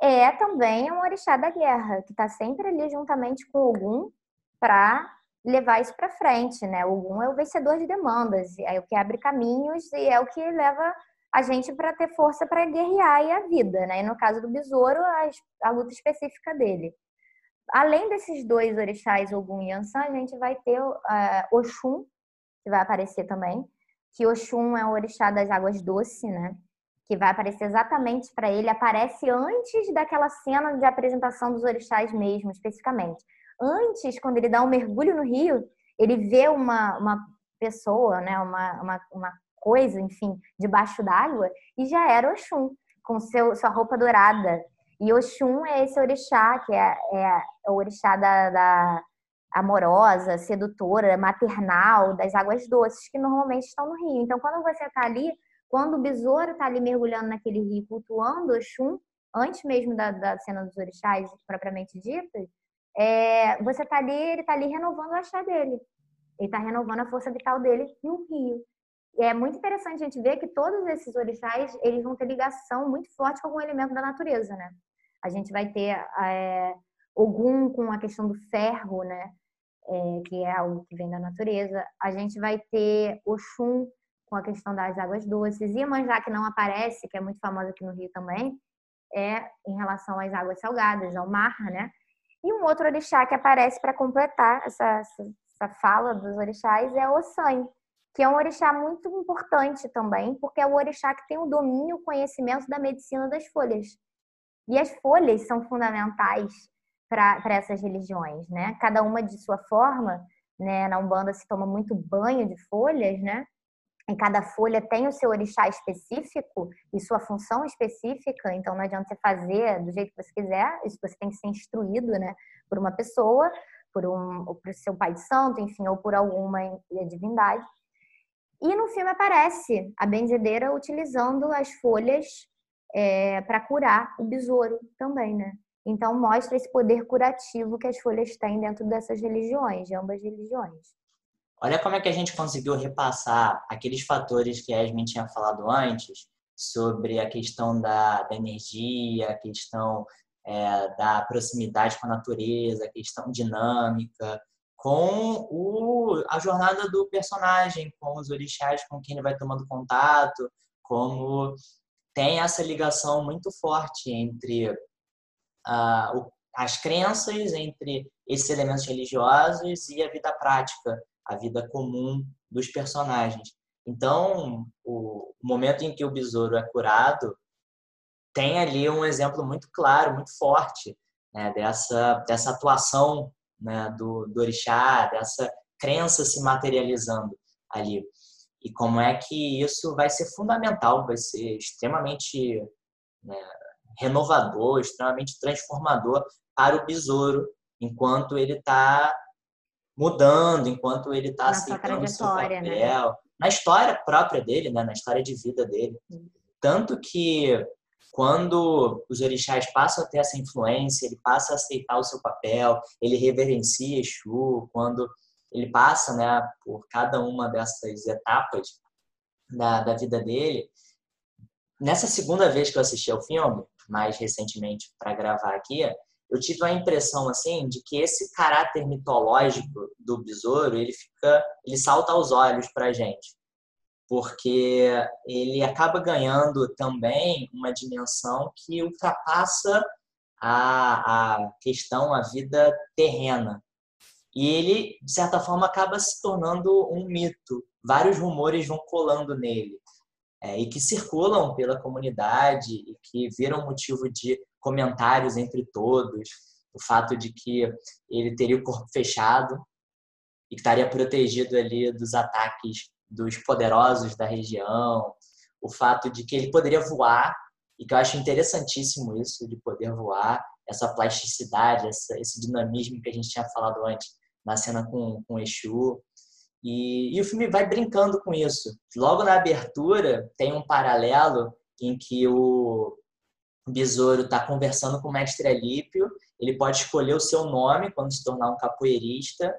é também um orixá da guerra, que está sempre ali juntamente com Ogum para levar isso para frente, né? Ogum é o vencedor de demandas, é o que abre caminhos e é o que leva a gente para ter força para guerrear e a vida, né? E no caso do besouro, a, a, luta específica dele. Além desses dois orixás, Ogum e Ansan, a gente vai ter uh, Oxum, que vai aparecer também, que Oxum é o orixá das águas doces, né? Que vai aparecer exatamente para ele, aparece antes daquela cena de apresentação dos orixás mesmo, especificamente. Antes, quando ele dá um mergulho no rio, ele vê uma, uma pessoa, né? uma, uma, uma coisa, enfim, debaixo d'água, e já era Oxum, com seu, sua roupa dourada. E Oxum é esse orixá, que é, é, o orixá da, da, amorosa, sedutora, maternal, das águas doces, que normalmente estão no rio. Então, quando você está ali, quando o besouro está ali mergulhando naquele rio, cultuando Oxum, antes mesmo da, da cena dos orixás propriamente ditas, é, você está ali, ele está ali renovando o achar dele. Ele está renovando a força vital dele no rio. E é muito interessante a gente ver que todos esses orixás, eles vão ter ligação muito forte com algum elemento da natureza, né? A gente vai ter é, Ogum com a questão do ferro, né? É, que é algo que vem da natureza. A gente vai ter Oxum com a questão das águas doces. E Iemanjá, que não aparece, que é muito famosa aqui no Rio também, é em relação às águas salgadas, ao mar, né? E um outro orixá que aparece para completar essa, essa, fala dos orixás é o Ossan, que é um orixá muito importante também, porque é o orixá que tem o domínio, o conhecimento da medicina das folhas. E as folhas são fundamentais para essas religiões, né? Cada uma de sua forma, né? Na Umbanda se toma muito banho de folhas, né? em cada folha tem o seu orixá específico e sua função específica, então não adianta você fazer do jeito que você quiser, isso você tem que ser instruído, né, por uma pessoa, por um, ou por seu pai de santo, enfim, ou por alguma divindade. E no filme aparece a benzedeira utilizando as folhas é, para curar o besouro também, né? Então mostra esse poder curativo que as folhas têm dentro dessas religiões, de ambas religiões. Olha como é que a gente conseguiu repassar aqueles fatores que a Yasmin tinha falado antes, sobre a questão da, da energia, a questão é, da proximidade com a natureza, a questão dinâmica, com o, a jornada do personagem, com os orixás com quem ele vai tomando contato, como tem essa ligação muito forte entre uh, as crenças, entre esses elementos religiosos e a vida prática, a vida comum dos personagens. Então, o momento em que o besouro é curado tem ali um exemplo muito claro, muito forte né, dessa, dessa atuação né, do, do orixá, dessa crença se materializando ali. E como é que isso vai ser fundamental, vai ser extremamente né, renovador, extremamente transformador para o besouro, enquanto ele está mudando, enquanto ele está aceitando o seu né? papel, né? na história própria dele, né, na história de vida dele. Tanto que quando os orixás passam a ter essa influência, ele passa a aceitar o seu papel, ele reverencia Exu, quando ele passa né, por cada uma dessas etapas da, da vida dele. Nessa segunda vez que eu assisti ao filme, mais recentemente para gravar aqui, eu tive a impressão assim de que esse caráter mitológico do besouro ele fica, ele salta aos olhos para gente porque ele acaba ganhando também uma dimensão que ultrapassa a, a questão, a vida terrena. E ele, de certa forma, acaba se tornando um mito. Vários rumores vão colando nele. É, e que circulam pela comunidade e que viram motivo de comentários entre todos. O fato de que ele teria o corpo fechado e estaria protegido ali dos ataques dos poderosos da região, o fato de que ele poderia voar, e que eu acho interessantíssimo isso, de poder voar, essa plasticidade, essa, esse dinamismo que a gente tinha falado antes na cena com, com Exu. E, e o filme vai brincando com isso. Logo na abertura, tem um paralelo em que o besouro está conversando com o mestre Alípio, ele pode escolher o seu nome quando se tornar um capoeirista,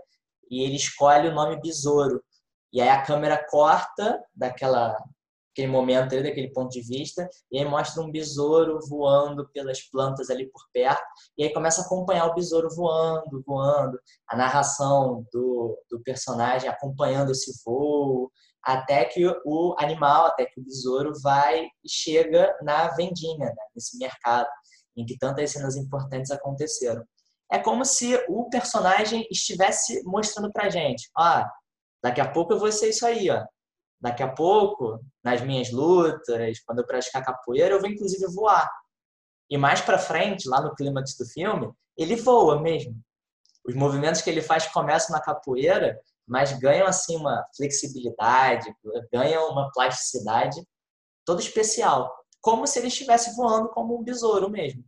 e ele escolhe o nome besouro, e aí a câmera corta daquela aquele momento ali, daquele ponto de vista, e aí mostra um besouro voando pelas plantas ali por perto, e aí começa a acompanhar o besouro voando, voando, a narração do, do personagem acompanhando esse voo, até que o animal, até que o besouro vai e chega na vendinha, né, nesse mercado, em que tantas cenas importantes aconteceram. É como se o personagem estivesse mostrando pra gente, ó, Daqui a pouco eu vou ser isso aí, ó. Daqui a pouco, nas minhas lutas, quando eu praticar capoeira, eu vou inclusive voar. E mais para frente, lá no clímax do filme, ele voa mesmo. Os movimentos que ele faz começam na capoeira, mas ganham assim uma flexibilidade, ganham uma plasticidade toda especial, como se ele estivesse voando como um besouro mesmo.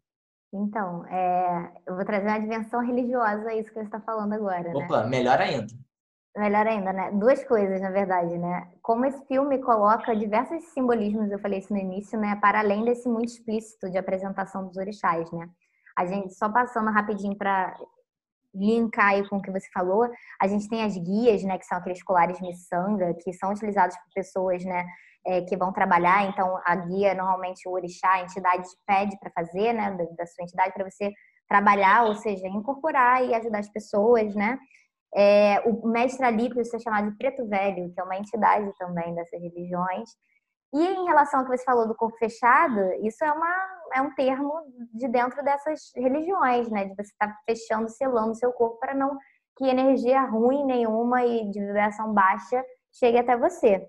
Então, é, eu vou trazer uma dimensão religiosa a isso que você está falando agora. Né? Opa, né? melhor ainda. Melhor ainda, né? Duas coisas, na verdade, né? Como esse filme coloca diversos simbolismos, eu falei isso no início, né? Para além desse muito explícito de apresentação dos orixás, né? A gente, só passando rapidinho para linkar aí com o que você falou, a gente tem as guias, né? Que são aqueles colares miçanga, que são utilizados por pessoas, né? É, que vão trabalhar, então a guia, normalmente o orixá, a entidade pede para fazer, né? Da, da sua entidade, para você trabalhar, ou seja, incorporar e ajudar as pessoas, né? É, o mestre Alípio é chamado de Preto Velho, que é uma entidade também dessas religiões. E em relação ao que você falou do corpo fechado, isso é, uma, é um termo de dentro dessas religiões, né? De você estar tá fechando, selando seu corpo para não que energia ruim nenhuma e de vibração baixa chegue até você.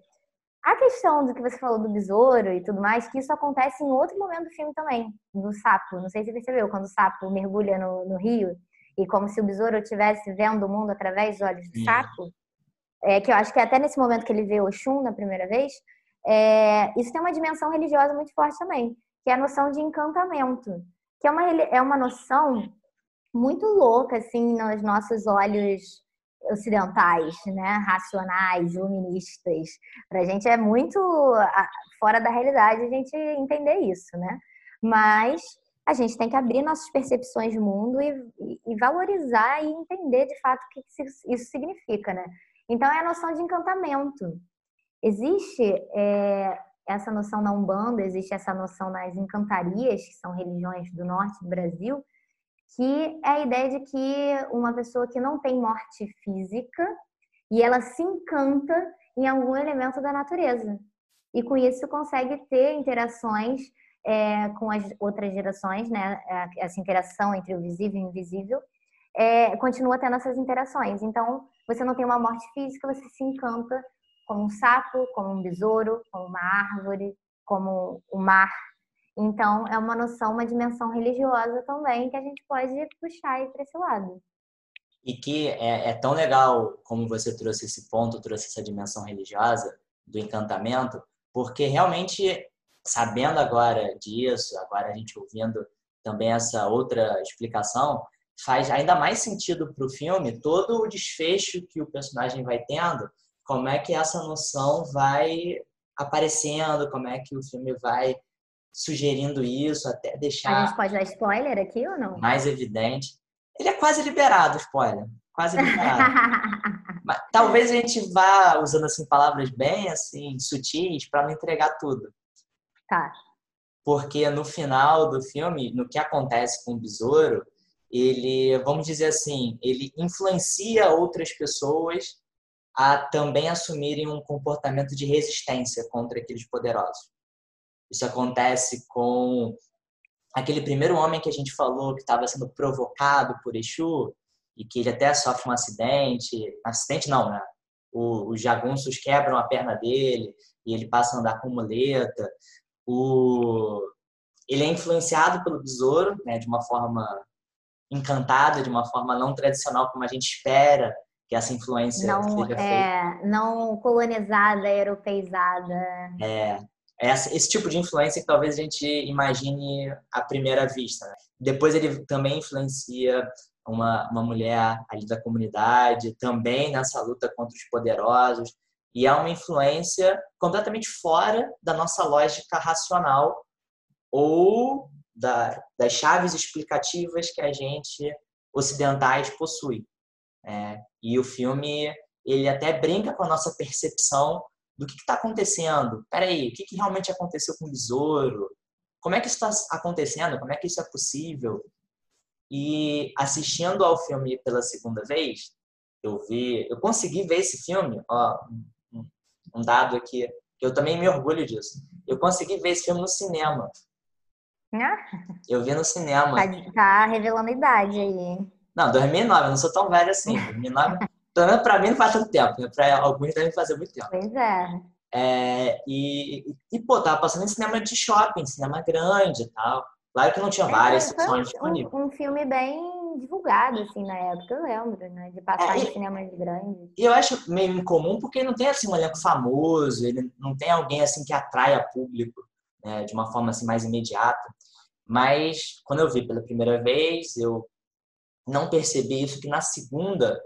A questão do que você falou do besouro e tudo mais, que isso acontece em outro momento do filme também, do sapo. Não sei se você percebeu, quando o sapo mergulha no, no rio e como se o besouro estivesse vendo o mundo através dos olhos do sapo, é, que eu acho que até nesse momento que ele vê o Xun na primeira vez, é, isso tem uma dimensão religiosa muito forte também, que é a noção de encantamento, que é uma, é uma noção muito louca, assim, nos nossos olhos ocidentais, né, racionais, luministas. Para a gente é muito fora da realidade a gente entender isso, né? Mas a gente tem que abrir nossas percepções do mundo e, e, valorizar e entender de fato o que isso significa, né? Então é a noção de encantamento. Existe é, essa noção na Umbanda, existe essa noção nas encantarias, que são religiões do norte do Brasil, que é a ideia de que uma pessoa que não tem morte física e ela se encanta em algum elemento da natureza. E com isso consegue ter interações é, com as outras gerações, né? Essa interação entre o visível e o invisível, é, continua tendo essas interações. Então, você não tem uma morte física, você se encanta como um sapo, como um besouro, como uma árvore, como o mar. Então, é uma noção, uma dimensão religiosa também que a gente pode puxar para esse lado. E que é, é, tão legal como você trouxe esse ponto, trouxe essa dimensão religiosa do encantamento, porque realmente, sabendo agora disso, agora a gente ouvindo também essa outra explicação, faz ainda mais sentido para o filme todo o desfecho que o personagem vai tendo, como é que essa noção vai aparecendo, como é que o filme vai sugerindo isso, até deixar. A gente pode dar spoiler aqui ou não? Mais evidente. Ele é quase liberado, spoiler. Quase liberado. Mas, talvez a gente vá usando assim palavras bem assim sutis para não entregar tudo. Tá. Porque no final do filme, no que acontece com o besouro, ele, vamos dizer assim, ele influencia outras pessoas a também assumirem um comportamento de resistência contra aqueles poderosos. Isso acontece com aquele primeiro homem que a gente falou que estava sendo provocado por Exu e que ele até sofre um acidente, acidente não, né? O, os jagunços quebram a perna dele e ele passa a andar com muleta. O, ele é influenciado pelo besouro, né, de uma forma encantada, de uma forma não tradicional como a gente espera que essa influência não, seja é, feita. Não colonizada, europeizada. É, esse tipo de influência que talvez a gente imagine à primeira vista. Né? Depois ele também influencia uma, uma mulher ali da comunidade, também nessa luta contra os poderosos, e é uma influência completamente fora da nossa lógica racional ou da, das chaves explicativas que a gente ocidentais possui. É, e o filme ele até brinca com a nossa percepção do que está acontecendo. Peraí, o que, que realmente aconteceu com o besouro? Como é que isso está acontecendo? Como é que isso é possível? E assistindo ao filme pela segunda vez, eu vi, eu consegui ver esse filme, ó, um, dado aqui, que eu também me orgulho disso. Eu consegui ver esse filme no cinema. Ah. Eu vi no cinema. Tá, tá revelando a idade aí. Não, 2009, eu não sou tão velho assim. 2009, pelo menos pra mim não faz tanto tempo, né? Pra alguns devem fazer muito tempo. Pois é. é e, e, pô, tava passando em cinema de shopping, cinema grande e tal. Claro que não tinha é, várias secções disponíveis. Um, um filme bem divulgado, assim, na época, eu lembro, né? De passar é, em cinemas grandes. E eu acho meio incomum porque não tem, assim, um elenco famoso, ele não tem alguém, assim, que atraia público né? de uma forma, assim, mais imediata. Mas, quando eu vi pela primeira vez, eu não percebi isso, que na segunda,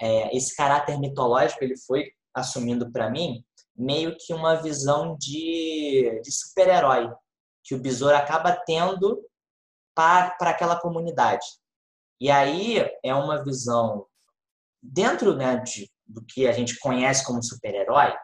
é, esse caráter mitológico, ele foi assumindo para mim meio que uma visão de, de super-herói que o besouro acaba tendo para aquela comunidade. E aí é uma visão dentro né, de, do que a gente conhece como super-herói.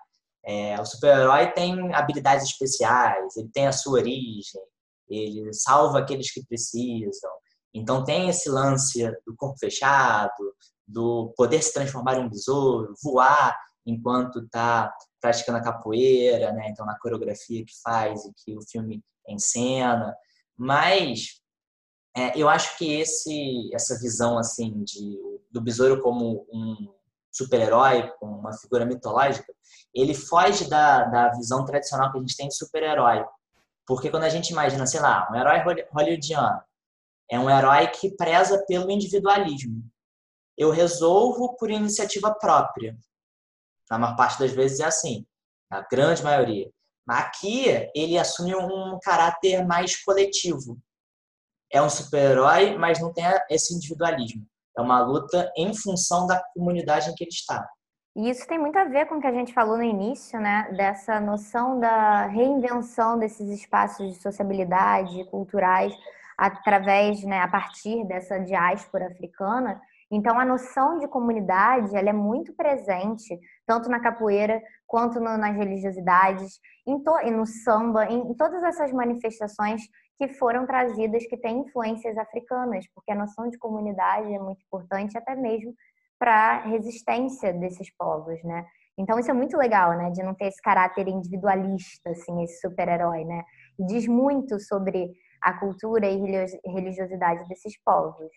É, o super-herói tem habilidades especiais, ele tem a sua origem, ele salva aqueles que precisam. Então tem esse lance do corpo fechado, do poder se transformar em um besouro, voar enquanto está praticando a capoeira, né? Então na coreografia que faz e que o filme em cena, mas é, eu acho que esse essa visão assim de do besouro como um super-herói, como uma figura mitológica, ele foge da, da visão tradicional que a gente tem de super-herói. Porque quando a gente imagina, sei lá, um herói hollywoodiano, é um herói que preza pelo individualismo. Eu resolvo por iniciativa própria. Na maior parte das vezes é assim, na grande maioria. Aqui, ele assume um caráter mais coletivo. É um super-herói, mas não tem esse individualismo. É uma luta em função da comunidade em que ele está. E isso tem muito a ver com o que a gente falou no início, né? Dessa noção da reinvenção desses espaços de sociabilidade culturais através, né, a partir dessa diáspora africana Então, a noção de comunidade ela é muito presente, tanto na capoeira quanto no, nas religiosidades, em to, e no samba, em, em todas essas manifestações que foram trazidas que têm influências africanas, porque a noção de comunidade é muito importante até mesmo para a resistência desses povos, né? Então isso é muito legal, né, de não ter esse caráter individualista, assim, esse super-herói, né? E diz muito sobre a cultura e religiosidade desses povos.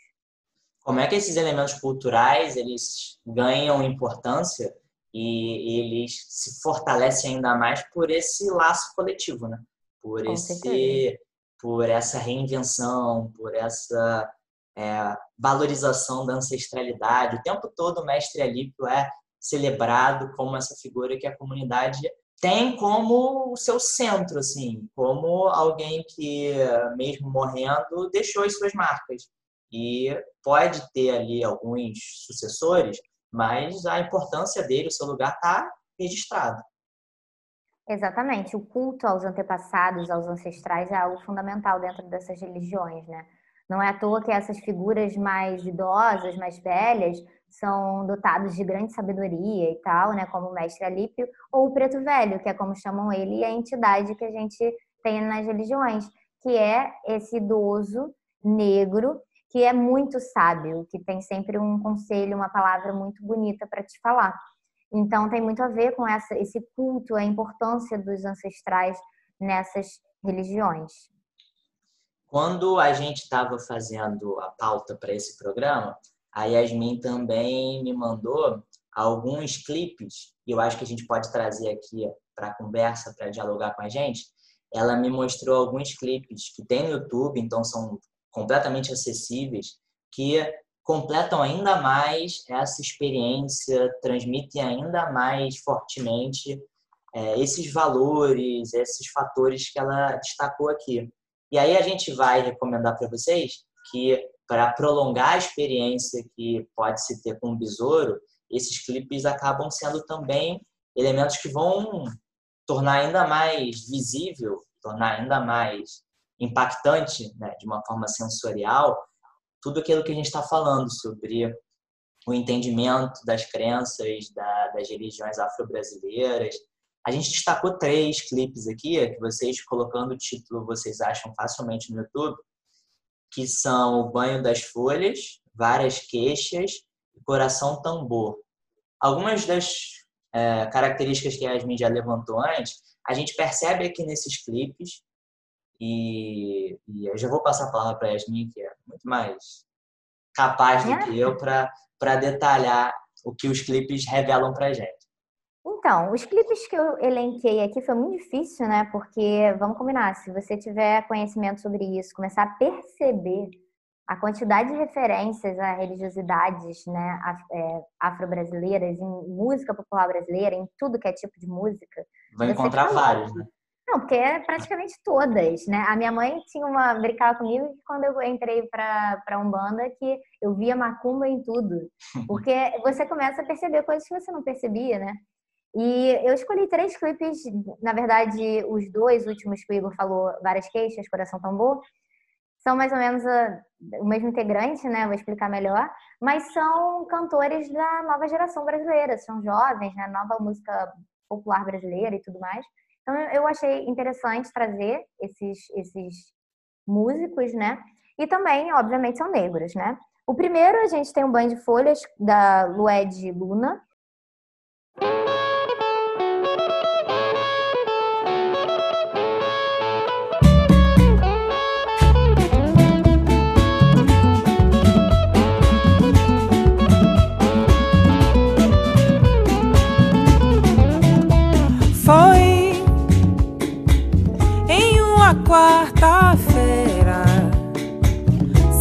Como é que esses elementos culturais eles ganham importância e eles se fortalecem ainda mais por esse laço coletivo, né? Por Com esse, certeza. Por essa reinvenção, por essa é, valorização da ancestralidade. O tempo todo o mestre Alípio é celebrado como essa figura que a comunidade tem como o seu centro, assim, como alguém que, mesmo morrendo, deixou as suas marcas. E pode ter ali alguns sucessores, mas a importância dele, o seu lugar está registrado. Exatamente. O culto aos antepassados, aos ancestrais, é algo fundamental dentro dessas religiões, né? Não é à toa que essas figuras mais idosas, mais velhas, são dotados de grande sabedoria e tal, né, como o mestre Alípio, ou o preto velho, que é como chamam ele, e a entidade que a gente tem nas religiões, que é esse idoso negro que é muito sábio, que tem sempre um conselho, uma palavra muito bonita para te falar. Então tem muito a ver com essa, esse culto, a importância dos ancestrais nessas religiões. Quando a gente estava fazendo a pauta para esse programa, a Yasmin também me mandou alguns clipes, e eu acho que a gente pode trazer aqui para a conversa, para dialogar com a gente. Ela me mostrou alguns clipes que tem no YouTube, então são completamente acessíveis, que completam ainda mais essa experiência, transmitem ainda mais fortemente é, esses valores, esses fatores que ela destacou aqui. E aí a gente vai recomendar para vocês que para prolongar a experiência que pode se ter com o besouro, esses clipes acabam sendo também elementos que vão tornar ainda mais visível, tornar ainda mais impactante, né, de uma forma sensorial, tudo aquilo que a gente está falando sobre o entendimento das crenças da, das religiões afro-brasileiras. A gente destacou três clipes aqui, que vocês, colocando o título, vocês acham facilmente no YouTube, que são o banho das folhas, várias queixas e coração tambor. Algumas das é, características que a Yasmin já levantou antes, a gente percebe aqui nesses clipes e, e eu já vou passar a palavra para a Yasmin, que é muito mais capaz do que eu para detalhar o que os clipes revelam para a gente. Então, os clipes que eu elenquei aqui foi muito difícil, né? Porque, vamos combinar, se você tiver conhecimento sobre isso, começar a perceber a quantidade de referências a religiosidades né, é, afro-brasileiras, em música popular brasileira, em tudo que é tipo de música. Vai encontrar vários, né? Não, porque é praticamente todas, né? A minha mãe tinha uma brincava comigo que quando eu entrei para Umbanda que eu via macumba em tudo. Porque você começa a perceber coisas que você não percebia, né? E eu escolhi três clipes, na verdade, os dois últimos que o Igor falou, Várias Queixas, Coração Tambor, são mais ou menos a, o mesmo integrante, né? Vou explicar melhor. Mas são cantores da nova geração brasileira, são jovens, né? Nova música popular brasileira e tudo mais. Então eu achei interessante trazer esses, esses músicos, né? E também, obviamente, são negros, né? O primeiro a gente tem um banho de folhas da Lued Luna.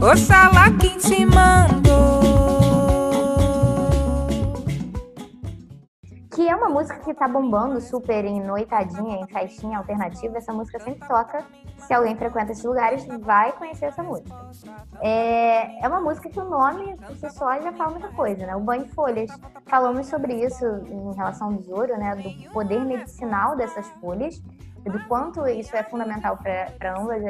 Oxalá quem te mandou. Que é uma música que tá bombando super em noitadinha, em caixinha alternativa. Essa música sempre toca. Se alguém frequenta esses lugares, vai conhecer essa música. É, é uma música que o nome por só já fala muita coisa, né? O Banho de Folhas. Falamos sobre isso em relação ao besouro, né? Do poder medicinal dessas folhas do quanto isso é fundamental para ambas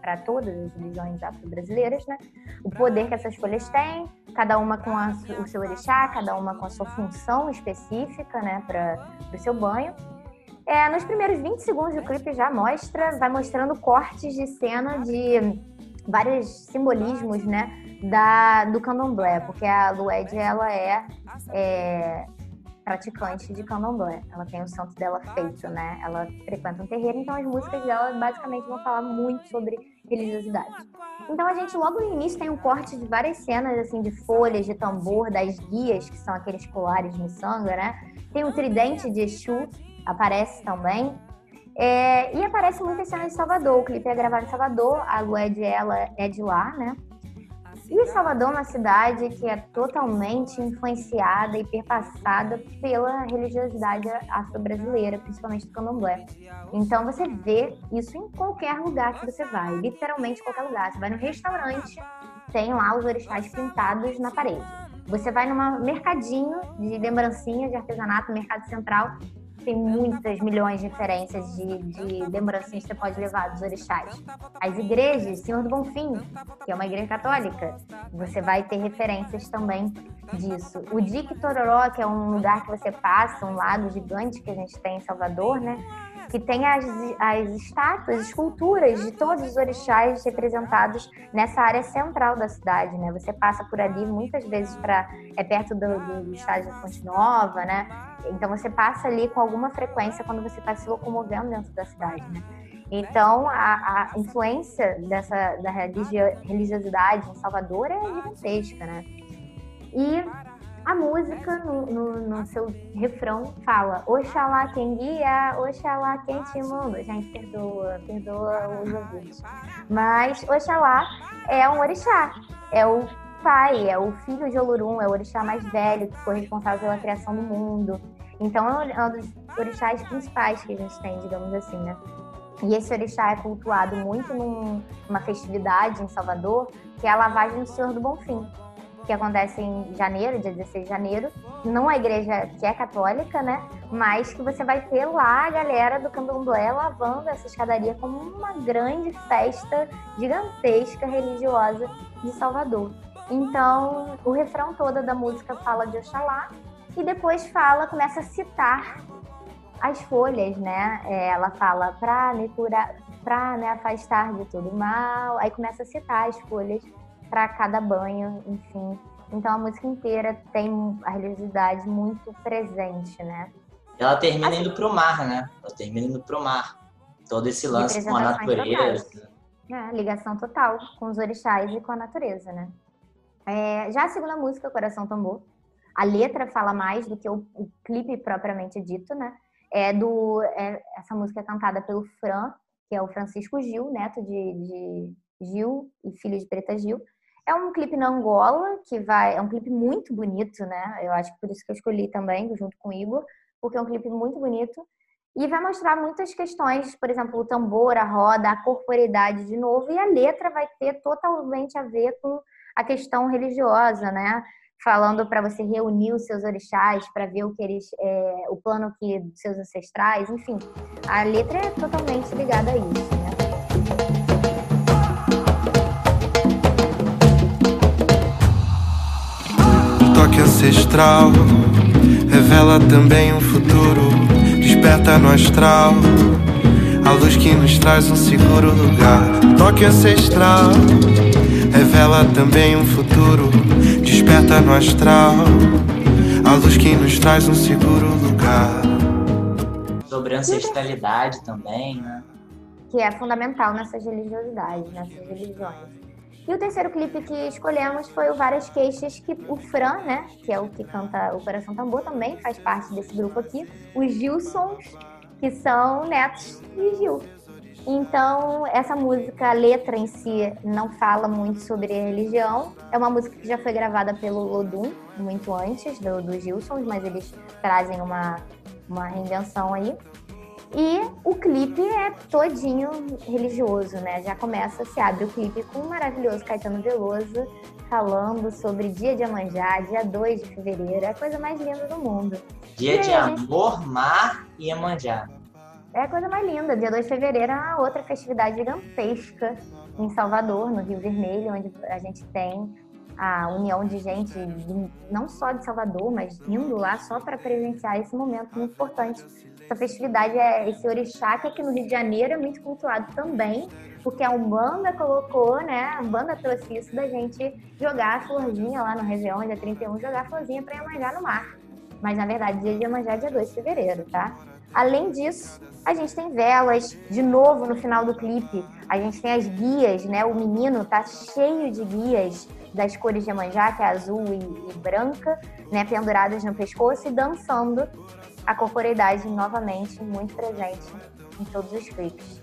para todas as religiões afro-brasileiras, né? O poder que essas folhas têm, cada uma com a, o seu orixá, cada uma com a sua função específica, né, para o seu banho. É, nos primeiros 20 segundos do clipe já mostra, vai mostrando cortes de cena de vários simbolismos, né, da, do candomblé, porque a Lued, ela é, é praticante de candomblé. Ela tem o santo dela feito, né? Ela frequenta um terreiro, então as músicas dela basicamente vão falar muito sobre religiosidade. Então a gente logo no início tem um corte de várias cenas assim de folhas de tambor, das guias, que são aqueles colares de miçanga, né? Tem o tridente de Exu, aparece também. É, e aparece muitas cenas de Salvador. O clipe é gravado em Salvador, a Lued ela é de lá, né? E Salvador é uma cidade que é totalmente influenciada e perpassada pela religiosidade afro-brasileira, principalmente do candomblé. Então você vê isso em qualquer lugar que você vai, literalmente qualquer lugar. Você vai no restaurante, tem lá os orixás pintados na parede. Você vai num mercadinho de lembrancinha de artesanato, mercado central, tem muitas milhões de referências de, de lembrancinhas que você pode levar dos orixás. As igrejas, Senhor do Bonfim, que é uma igreja católica, você vai ter referências também disso. O Dique Tororó, que é um lugar que você passa, um lago gigante que a gente tem em Salvador, né? Que tem as, as estátuas, esculturas de todos os orixás representados nessa área central da cidade, né? Você passa por ali muitas vezes para é perto do, do estádio Fonte Nova, né? Então você passa ali com alguma frequência quando você está se locomovendo dentro da cidade, né? Então a, a influência dessa da religiosidade em Salvador é gigantesca, né? E a música, no, no, no, seu refrão, fala Oxalá quem guia, Oxalá quem te manda. Gente, perdoa, perdoa os ouvintes. Mas Oxalá é um orixá, é o pai, é o filho de Olorum, é o orixá mais velho que foi responsável pela criação do mundo. Então é um dos orixás principais que a gente tem, digamos assim, né? E esse orixá é cultuado muito num, numa festividade em Salvador, que é a lavagem do Senhor do Bonfim que acontece em janeiro, dia 16 de janeiro, numa igreja que é católica, né? Mas que você vai ter lá a galera do candomblé lavando essa escadaria como uma grande festa gigantesca religiosa de Salvador. Então, o refrão todo da música fala de Oxalá e depois fala, começa a citar as folhas, né? É, ela fala para me curar, para me afastar de todo mal. Aí começa a citar as folhas para cada banho, enfim. Então a música inteira tem a religiosidade muito presente, né? Ela termina assim, indo pro mar, né? Ela termina indo pro mar. Todo esse lance com a natureza. É, ligação total com os orixás e com a natureza, né? É, já a segunda música, Coração Tambor, a letra fala mais do que o, o clipe propriamente dito, né? É do, é, essa música é cantada pelo Fran, que é o Francisco Gil, neto de, de Gil e filho de Preta Gil. É um clipe na Angola, que vai. É um clipe muito bonito, né? Eu acho que por isso que eu escolhi também, junto com o Igor, porque é um clipe muito bonito. E vai mostrar muitas questões, por exemplo, o tambor, a roda, a corporeidade de novo, e a letra vai ter totalmente a ver com a questão religiosa, né? Falando para você reunir os seus orixás, para ver o que eles, é, o plano que seus ancestrais, enfim. A letra é totalmente ligada a isso, ancestral revela também um futuro, desperta no astral. A luz que nos traz um seguro lugar. Toque ancestral revela também um futuro, desperta no astral. A luz que nos traz um seguro lugar. Sobre ancestralidade também, né? Que é fundamental nessas religiosidades, nessas religiões. E o terceiro clipe que escolhemos foi o Várias Queixas, que o Fran, né, que é o que canta o Coração Tambor, também faz parte desse grupo aqui. Os Gilsons, que são netos de Gil. Então, essa música, a letra em si, não fala muito sobre religião. É uma música que já foi gravada pelo Lodum, muito antes do, do Gilsons, mas eles trazem uma, uma reinvenção aí. E o clipe é todinho religioso, né? Já começa, se abre o clipe com o maravilhoso Caetano Veloso falando sobre Dia de Amanjá, dia 2 de fevereiro. É a coisa mais linda do mundo. Dia de aí, a gente- amor, mar e Iemanjá. É a coisa mais linda. Dia 2 de fevereiro é uma outra festividade gigantesca em Salvador, no Rio Vermelho, onde a gente tem a união de gente, não só de Salvador, mas indo lá só para presenciar esse momento muito importante. Essa festividade é esse orixá que aqui no Rio de Janeiro é muito cultuado também, porque a Umbanda colocou, né? A Umbanda trouxe isso da gente jogar a florzinha lá no Réveillon, dia 31, jogar a florzinha para Iemanjá no mar. Mas na verdade, dia de Iemanjá é dia 2 de fevereiro, tá? Além disso, a gente tem velas, de novo no final do clipe, a gente tem as guias, né? O menino tá cheio de guias das cores de Iemanjá, que é azul e, e branca, né? Penduradas no pescoço e dançando a corporeidade novamente muito presente em todos os clipes.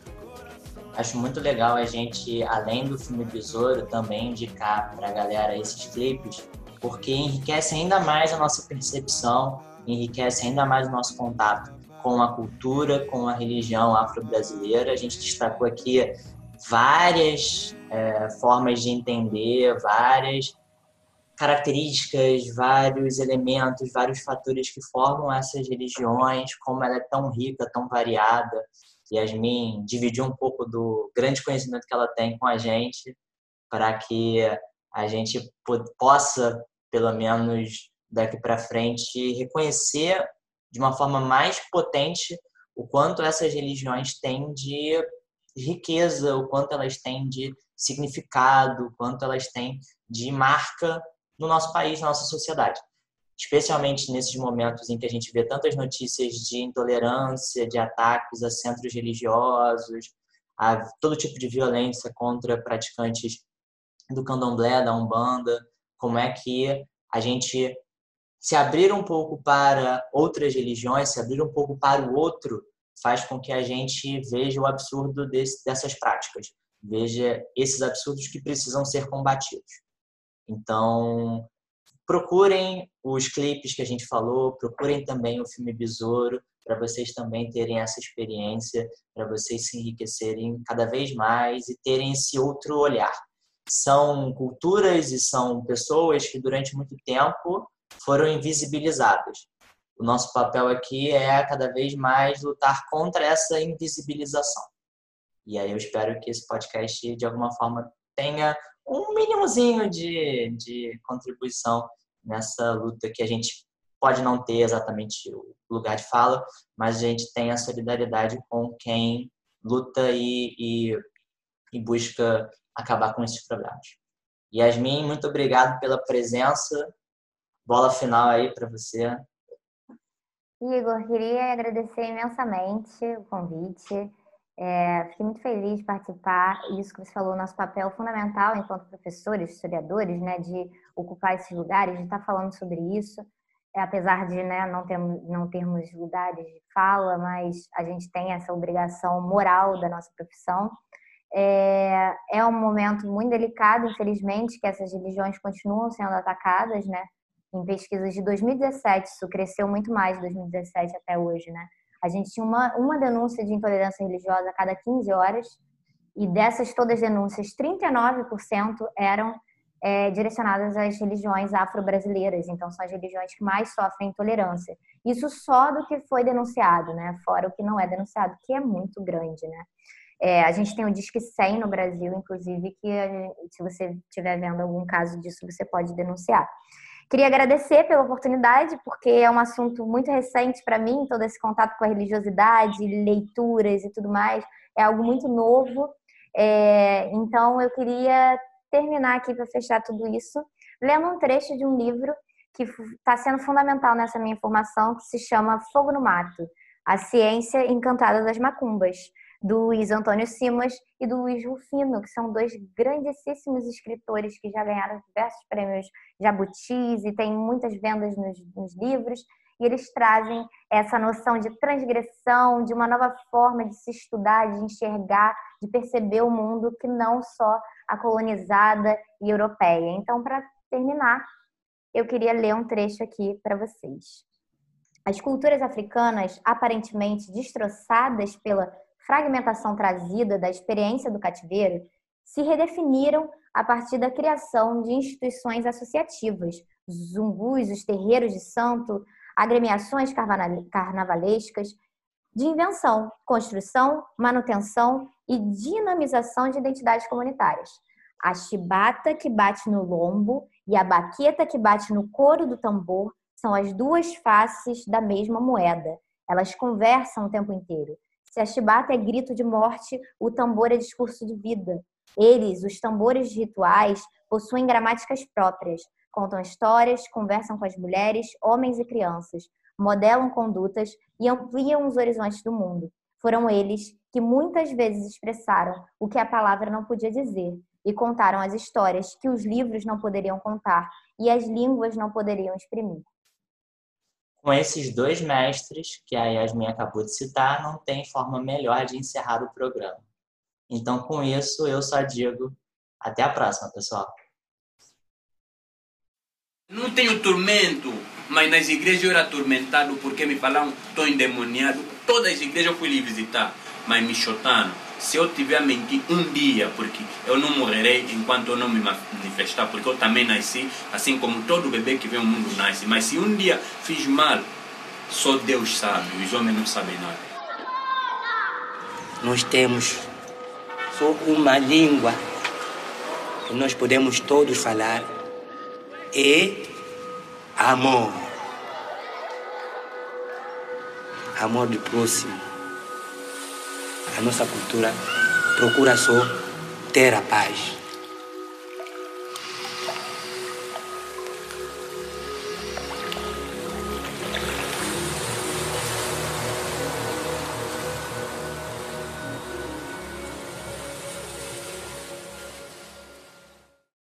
Acho muito legal a gente, além do filme Besouro, também indicar pra galera esses clipes, porque enriquece ainda mais a nossa percepção, enriquece ainda mais o nosso contato com a cultura, com a religião afro-brasileira. A gente destacou aqui várias é, formas de entender, várias características, vários elementos, vários fatores que formam essas religiões, como ela é tão rica, tão variada. Yasmin dividiu um pouco do grande conhecimento que ela tem com a gente, para que a gente po- possa, pelo menos daqui para frente, reconhecer de uma forma mais potente o quanto essas religiões têm de riqueza, o quanto elas têm de significado, o quanto elas têm de marca no nosso país, na nossa sociedade. Especialmente nesses momentos em que a gente vê tantas notícias de intolerância, de ataques a centros religiosos, a todo tipo de violência contra praticantes do candomblé, da umbanda, como é que a gente se abrir um pouco para outras religiões, se abrir um pouco para o outro, faz com que a gente veja o absurdo desse, dessas práticas, veja esses absurdos que precisam ser combatidos. Então, procurem os clipes que a gente falou, procurem também o filme Besouro, para vocês também terem essa experiência, para vocês se enriquecerem cada vez mais e terem esse outro olhar. São culturas e são pessoas que durante muito tempo foram invisibilizadas. O nosso papel aqui é cada vez mais lutar contra essa invisibilização. E aí eu espero que esse podcast, de alguma forma, tenha um mínimozinho de, de contribuição nessa luta que a gente pode não ter exatamente o lugar de fala, mas a gente tem a solidariedade com quem luta e, e, e busca acabar com esses problemas. Yasmin, muito obrigado pela presença. Bola final aí para você. Igor, queria agradecer imensamente o convite. É, fiquei muito feliz de participar. Isso que você falou, nosso papel fundamental enquanto professores, historiadores, né, de ocupar esses lugares, de estar falando sobre isso. É, apesar de né, não, termos, não termos lugares de fala, mas a gente tem essa obrigação moral da nossa profissão. É, é um momento muito delicado, infelizmente, que essas religiões continuam sendo atacadas, né? Em pesquisas de 2017, isso cresceu muito mais de 2017 até hoje, né? A gente tinha uma, uma denúncia de intolerância religiosa a cada 15 horas, e dessas todas denúncias, 39% eram é, direcionadas às religiões afro-brasileiras, então são as religiões que mais sofrem intolerância. Isso só do que foi denunciado, né? Fora o que não é denunciado, que é muito grande, né? É, a gente tem o Disque 100 no Brasil, inclusive, que se você estiver vendo algum caso disso, você pode denunciar. Queria agradecer pela oportunidade, porque é um assunto muito recente para mim, todo esse contato com a religiosidade, leituras e tudo mais, é algo muito novo. É, então, eu queria terminar aqui para fechar tudo isso, lendo um trecho de um livro que está sendo fundamental nessa minha formação, que se chama Fogo no Mato, A Ciência Encantada das Macumbas, do Luiz Antônio Simas e do Luiz Rufino, que são dois grandíssimos escritores que já ganharam diversos prêmios jabutis e têm muitas vendas nos, nos livros. E eles trazem essa noção de transgressão, de uma nova forma de se estudar, de enxergar, de perceber o mundo que não só a colonizada e europeia. Então, para terminar, eu queria ler um trecho aqui para vocês. As culturas africanas, aparentemente destroçadas pela fragmentação trazida da experiência do cativeiro, se redefiniram a partir da criação de instituições associativas, zumbus, os terreiros de santo, agremiações carnavalescas, de invenção, construção, manutenção e dinamização de identidades comunitárias. A chibata que bate no lombo e a baqueta que bate no couro do tambor são as duas faces da mesma moeda. Elas conversam o tempo inteiro. Se a chibata é grito de morte, o tambor é discurso de vida. Eles, os tambores rituais, possuem gramáticas próprias, contam histórias, conversam com as mulheres, homens e crianças, modelam condutas e ampliam os horizontes do mundo. Foram eles que muitas vezes expressaram o que a palavra não podia dizer e contaram as histórias que os livros não poderiam contar e as línguas não poderiam exprimir. Com esses dois mestres que a Yasmin acabou de citar, não tem forma melhor de encerrar o programa. Então, com isso, eu só digo até a próxima, pessoal. Não tenho tormento, mas nas igrejas eu era atormentado porque me falavam, estou endemoniado. Todas as igrejas eu fui lhe visitar, mas me chotando. Se eu tiver a mentir um dia, porque eu não morrerei enquanto eu não me manifestar, porque eu também nasci, assim como todo bebê que vem ao mundo nasce. Mas se um dia fiz mal, só Deus sabe, os homens não sabem nada. Nós temos só uma língua que nós podemos todos falar é amor. Amor do próximo. A nossa cultura procura só ter a paz.